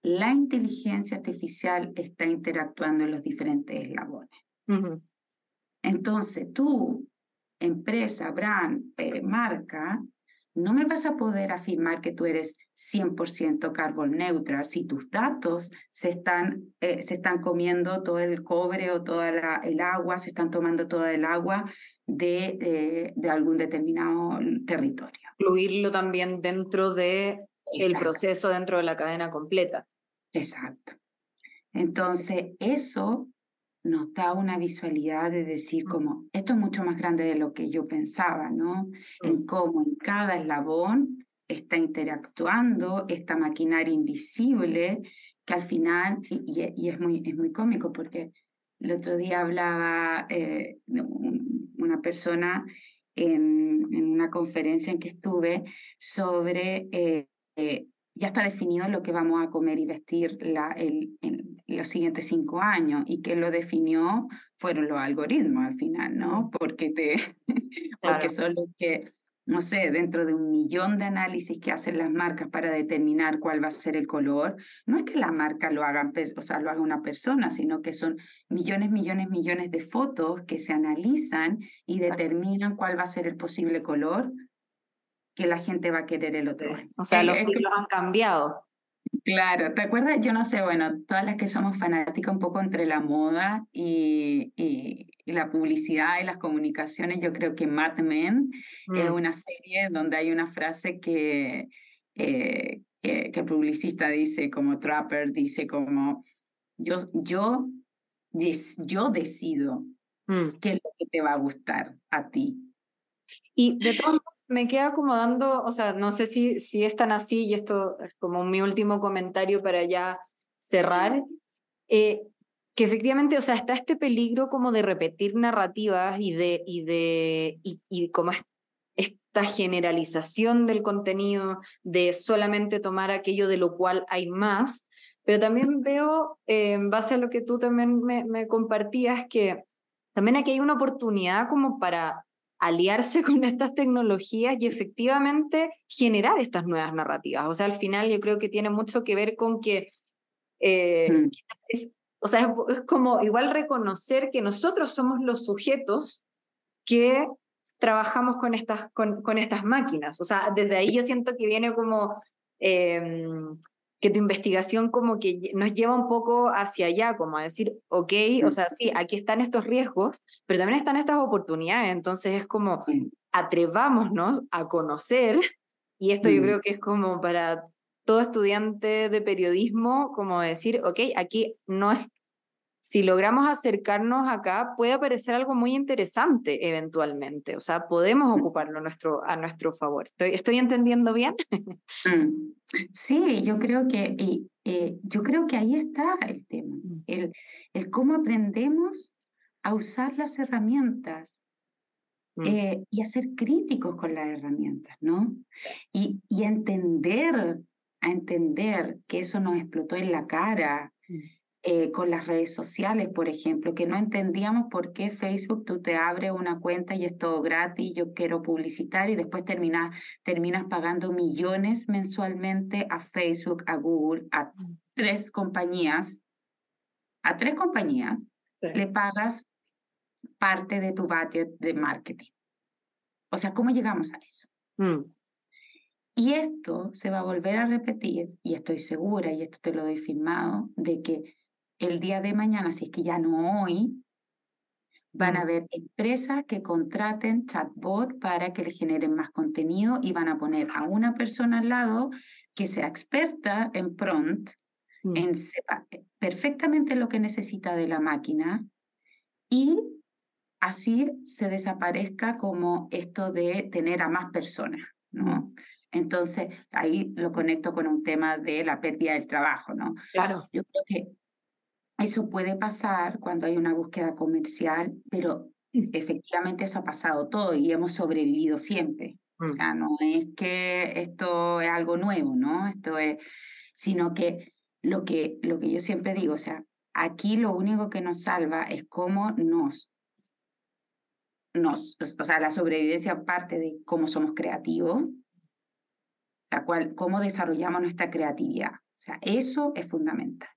la inteligencia artificial está interactuando en los diferentes eslabones. Entonces, tú empresa, brand, eh, marca, no me vas a poder afirmar que tú eres 100% carbon neutral si tus datos se están, eh, se están comiendo todo el cobre o toda el agua, se están tomando toda el agua de, eh, de algún determinado territorio. Incluirlo también dentro del el proceso, dentro de la cadena completa. Exacto. Entonces, eso nos da una visualidad de decir como, esto es mucho más grande de lo que yo pensaba, ¿no? En cómo en cada eslabón está interactuando esta maquinaria invisible que al final, y, es, muy, es muy cómico porque el otro día hablaba eh, una persona en, en, una conferencia en que estuve sobre eh, eh, ya está definido lo que vamos a comer y vestir la, el, en los siguientes cinco años y que lo definió fueron los algoritmos al final, ¿no? Porque, te, (laughs) porque son los que, no sé, dentro de un millón de análisis que hacen las marcas para determinar cuál va a ser el color, no es que la marca lo haga, o sea, lo haga una persona, sino que son millones, millones, millones de fotos que se analizan y determinan cuál va a ser el posible color que la gente va a querer el otro. (laughs) O sea, los siglos han cambiado. Claro, ¿te acuerdas? Yo no sé, bueno, todas las que somos fanáticas un poco entre la moda y, y, la publicidad y las comunicaciones, yo creo que Mad Men es mm. una serie donde hay una frase que, eh, que, el publicista dice, como Trapper dice, como yo, yo, yo decido mm. qué es lo que te va a gustar a ti. Y de todos me queda acomodando, o sea, no sé si, si es tan así, y esto es como mi último comentario para ya cerrar, eh, que efectivamente, o sea, está este peligro como de repetir narrativas y de, y de, y, como esta generalización del contenido, de solamente tomar aquello de lo cual hay más, pero también veo, eh, en base a lo que tú también me, me compartías, que también aquí hay una oportunidad como para aliarse (laughs) con estas tecnologías y efectivamente generar estas nuevas narrativas. O sea, al final yo creo que tiene mucho que ver con que, eh, mm. o sea, es, como igual reconocer que nosotros somos los sujetos que trabajamos con estas, con, con estas máquinas. O sea, desde ahí yo siento que viene como... Em, que tu investigación como que nos lleva un poco hacia allá, como a decir, ok, o sea, sí, aquí están estos riesgos, pero también están estas oportunidades, entonces es como atrevámonos a conocer, y esto yo mm. creo que es como para todo estudiante de periodismo, como decir, ok, aquí no es si logramos acercarnos acá, puede aparecer algo muy interesante eventualmente. O sea, podemos mm. ocuparlo a nuestro, a nuestro favor. ¿Estoy, estoy entendiendo bien? Mm. Sí, yo creo que, y, eh, yo creo que ahí está el tema, mm. el, el cómo aprendemos a usar las herramientas eh, y a ser críticos con las herramientas, ¿no? Y, y entender, a entender que eso nos explotó en la cara, eh, con las redes sociales, por ejemplo, que no entendíamos por qué Facebook tú te abres una cuenta y es todo gratis, yo quiero publicitar y después terminas, terminas pagando millones mensualmente a Facebook, a Google, a mm. tres compañías, a tres compañías, le pagas parte de tu budget de marketing. O sea, ¿cómo llegamos a eso? Mm. Y esto se va a volver a repetir, y estoy segura, y esto te lo doy firmado, de que el día de mañana, si es que ya no hoy, van a haber empresas que contraten chatbot para que le generen más contenido y van a poner a una persona al lado que sea experta en prompt, mm. en sepa perfectamente lo que necesita de la máquina y así se desaparezca como esto de tener a más personas, ¿no? Entonces, ahí lo conecto con un tema de la pérdida del trabajo, ¿no? Claro. Yo creo que eso puede pasar cuando hay una búsqueda comercial, pero efectivamente eso ha pasado todo y hemos sobrevivido siempre. O sea, mm. no es que esto es algo nuevo, ¿no? Esto es, sino que lo que, lo que yo siempre digo, o sea, aquí lo único que nos salva es cómo nos, nos, o sea, la sobrevivencia parte de cómo somos creativos, la cual, cómo desarrollamos nuestra creatividad. O sea, eso es fundamental.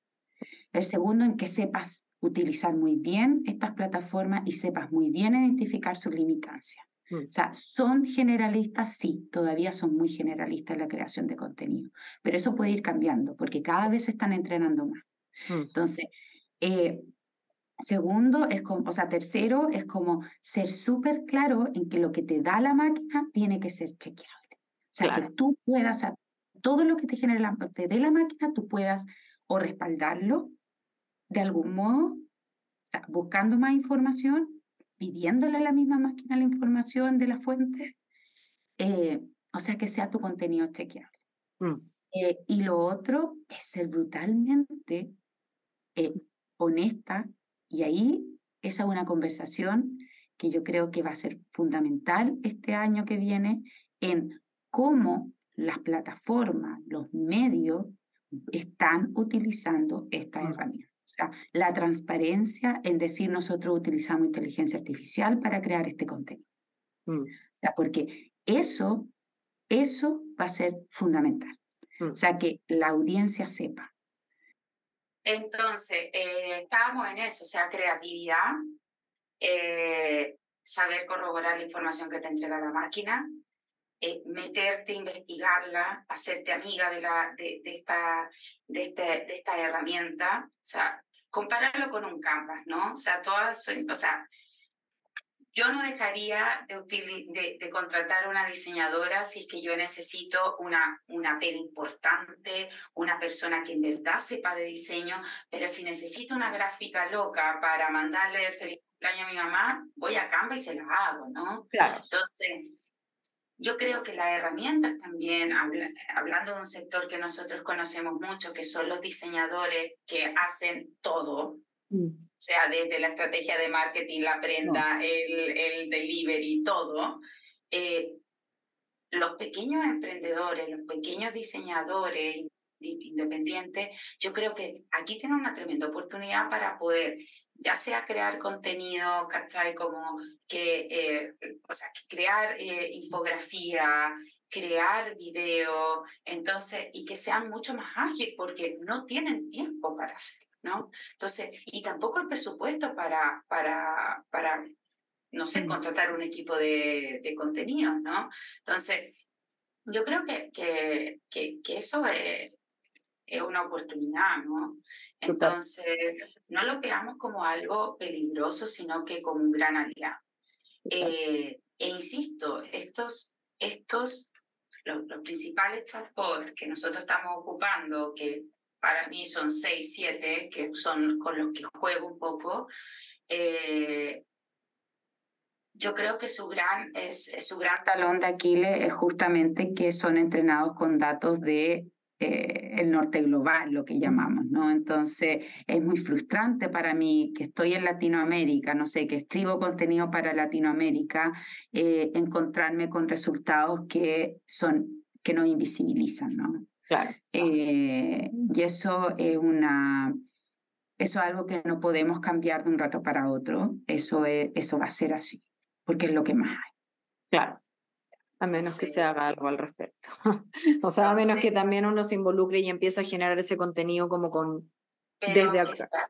El segundo, en que sepas utilizar muy bien estas plataformas y sepas muy bien identificar sus limitancias. Mm. O sea, son generalistas, sí, todavía son muy generalistas en la creación de contenido, pero eso puede ir cambiando porque cada vez se están entrenando más. Mm. Entonces, eh, segundo, es como, o sea, tercero, es como ser súper claro en que lo que te da la máquina tiene que ser chequeable. O sea, que tú puedas, todo lo que te, genera te dé la máquina, tú puedas o respaldarlo de algún modo, o sea, buscando más información, pidiéndole a la misma máquina la información de la fuente, eh, o sea, que sea tu contenido chequeable. Mm. Eh, y lo otro es ser brutalmente eh, honesta, y ahí esa es una conversación que yo creo que va a ser fundamental este año que viene en cómo las plataformas, los medios están utilizando esta mm. herramienta. O sea, la transparencia en decir nosotros utilizamos inteligencia artificial para crear este contenido. Mm. O sea, porque eso, eso va a ser fundamental. Mm. O sea, que la audiencia sepa. Entonces, eh, estábamos en eso, o sea, creatividad, eh, saber corroborar la información que te entrega la máquina, eh, meterte, investigarla, hacerte amiga de, la, de, de, esta, de, este, de esta herramienta, o sea, compararlo con un Canvas, ¿no? O sea, todas, o sea, yo no dejaría de, de, de, contratar una diseñadora si es que yo necesito una, una pega importante, una persona que en verdad sepa de diseño, pero si necesito una gráfica loca para mandarle el feliz cumpleaños a mi mamá, voy a Canva y se la hago, ¿no? Claro. Entonces, yo creo que las herramientas también, hablando de un sector que nosotros conocemos mucho, que son los diseñadores que hacen todo, mm. o sea, desde la estrategia de marketing, la prenda, el, el delivery, todo, eh, los pequeños emprendedores, los pequeños diseñadores independientes, yo creo que aquí tienen una tremenda oportunidad para poder ya sea crear contenido, ¿cachai? Como que, eh, o sea, crear eh, infografía, crear video, entonces, y que sean mucho más ágiles porque no tienen tiempo para hacerlo, ¿no? Entonces, y tampoco el presupuesto para, para, para no sé, contratar un equipo de, de contenido, ¿no? Entonces, yo creo que, que, que, que eso es, es una oportunidad, ¿no? Entonces, no lo veamos como algo peligroso, sino que como un gran aliado. Eh, e insisto, estos, estos los, principales chatbots que nosotros estamos ocupando, que para mí son seis, siete, que son con los que juego un poco, eh, yo creo que su gran, es, su gran talón de Aquiles es justamente que son entrenados con datos de eh, el norte global, lo que llamamos, ¿no? Entonces es muy frustrante para mí que estoy en Latinoamérica, no sé, que escribo contenido para Latinoamérica, eh, encontrarme con resultados que son que nos invisibilizan, ¿no? Claro. Eh, y eso es una eso es algo que no podemos cambiar de un rato para otro. Eso es, eso va a ser así, porque es lo que más hay. Claro. A menos que se haga algo al respecto. (laughs) o sea, a menos que también uno se involucre y empiece a generar ese contenido como con... desde acá.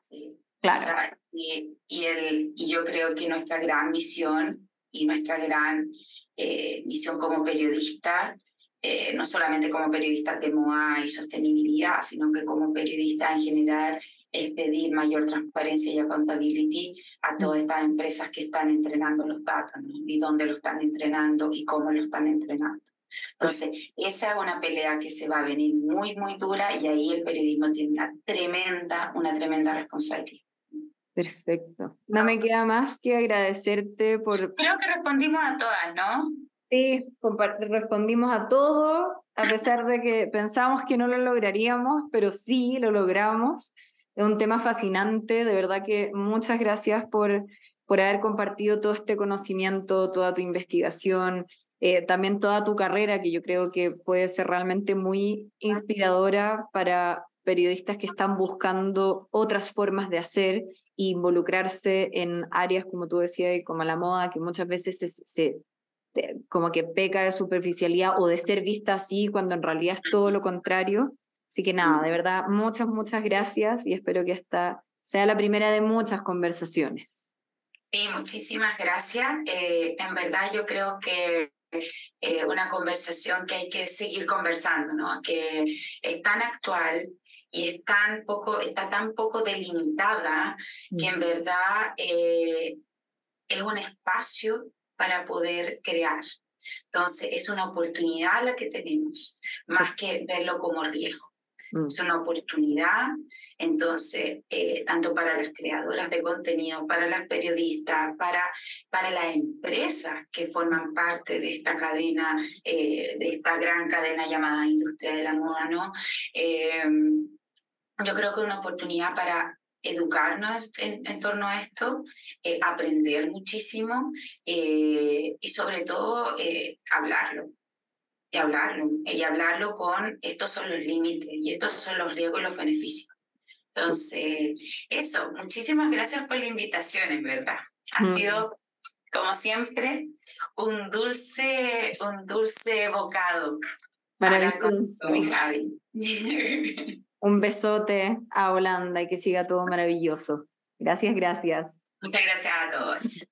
Claro. y, y, el, y yo creo que nuestra gran misión y nuestra gran eh, misión como periodista, eh, no solamente como periodistas de moda y sostenibilidad, sino que como periodista en general, es pedir mayor transparencia y accountability a todas estas empresas que están entrenando los datos, y dónde lo están entrenando y cómo lo están entrenando. Entonces, esa es una pelea que se va a venir muy, muy dura y ahí el periodismo tiene una tremenda, una tremenda responsabilidad. Perfecto. No me queda más que agradecerte por... Creo que respondimos a todas, ¿no? Sí, respondimos a todo, a pesar de que pensamos que no lo lograríamos, pero sí lo logramos. Es un tema fascinante, de verdad que muchas gracias por, por haber compartido todo este conocimiento, toda tu investigación, eh, también toda tu carrera, que yo creo que puede ser realmente muy inspiradora para periodistas que están buscando otras formas de hacer e involucrarse en áreas, como tú decías, como la moda, que muchas veces se, se como que peca de superficialidad o de ser vista así, cuando en realidad es todo lo contrario. Así que nada, de verdad, muchas, muchas gracias y espero que esta sea la primera de muchas conversaciones. Sí, muchísimas gracias. Eh, en verdad yo creo que eh, una conversación que hay que seguir conversando, ¿no? Que es tan actual y es tan poco, está tan poco delimitada que en verdad eh, es un espacio para poder crear. Entonces, es una oportunidad la que tenemos, más que verlo como riesgo. Mm. Es una oportunidad, entonces, eh, tanto para las creadoras de contenido, para las periodistas, para, para las empresas que forman parte de esta cadena, eh, de esta gran cadena llamada industria de la moda, ¿no? Eh, yo creo que es una oportunidad para educarnos en, en torno a esto, aprender muchísimo y sobre todo hablarlo y hablarlo, y hablarlo con estos son los límites y estos son los riesgos y los beneficios. Entonces, eso, muchísimas gracias por la invitación, en verdad. Ha sido, como siempre, un dulce, un dulce bocado. Maravilloso. (laughs) un besote a Holanda y que siga todo maravilloso. Gracias, gracias. Muchas gracias a todos.